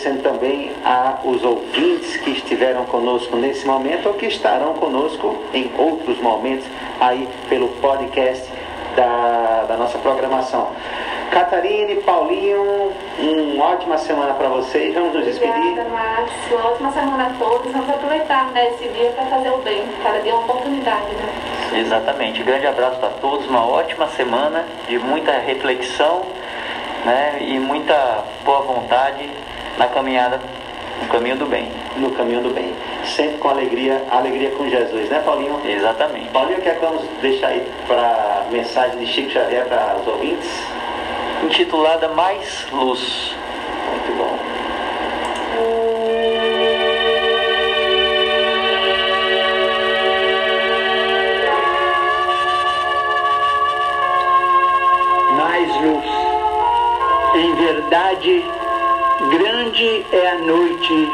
Agradecendo também aos ouvintes que estiveram conosco nesse momento ou que estarão conosco em outros momentos aí pelo podcast da, da nossa programação. Catarine, Paulinho, uma ótima semana para vocês. Vamos nos despedir. Obrigada, Márcio. Uma ótima semana a todos. Vamos aproveitar né, esse dia para fazer o bem. Cada dia é uma oportunidade. Né? Exatamente. Grande abraço para todos. Uma ótima semana de muita reflexão né, e muita boa vontade na caminhada no caminho do bem. No caminho do bem. Sempre com alegria, alegria com Jesus, né, Paulinho? Exatamente. Paulinho, o que é que vamos deixar aí para mensagem de Chico Xavier para os ouvintes? Intitulada Mais Luz. Muito bom. mais luz. Em verdade, grande é a noite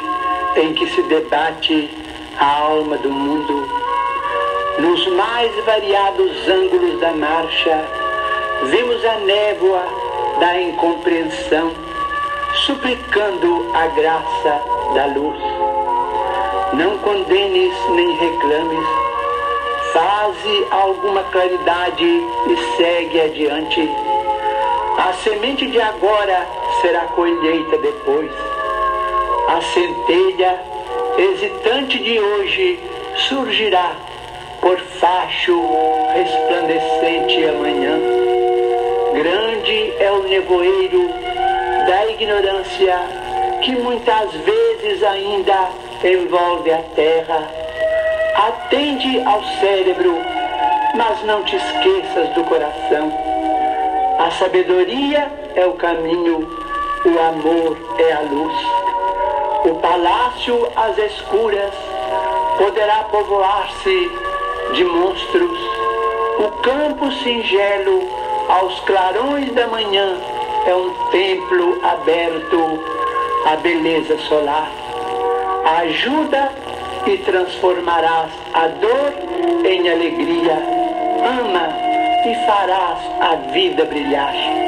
em que se debate a alma do mundo. Nos mais variados ângulos da marcha, vemos a névoa da incompreensão, suplicando a graça da luz. Não condenes nem reclames, faze alguma claridade e segue adiante. A semente de agora será colheita depois. A centelha hesitante de hoje surgirá por facho resplandecente amanhã. Grande é o nevoeiro da ignorância que muitas vezes ainda envolve a terra. Atende ao cérebro, mas não te esqueças do coração. A sabedoria é o caminho, o amor é a luz. O palácio às escuras poderá povoar-se de monstros. O campo singelo aos clarões da manhã é um templo aberto à beleza solar. Ajuda e transformarás a dor em alegria. Ama e farás a vida brilhar.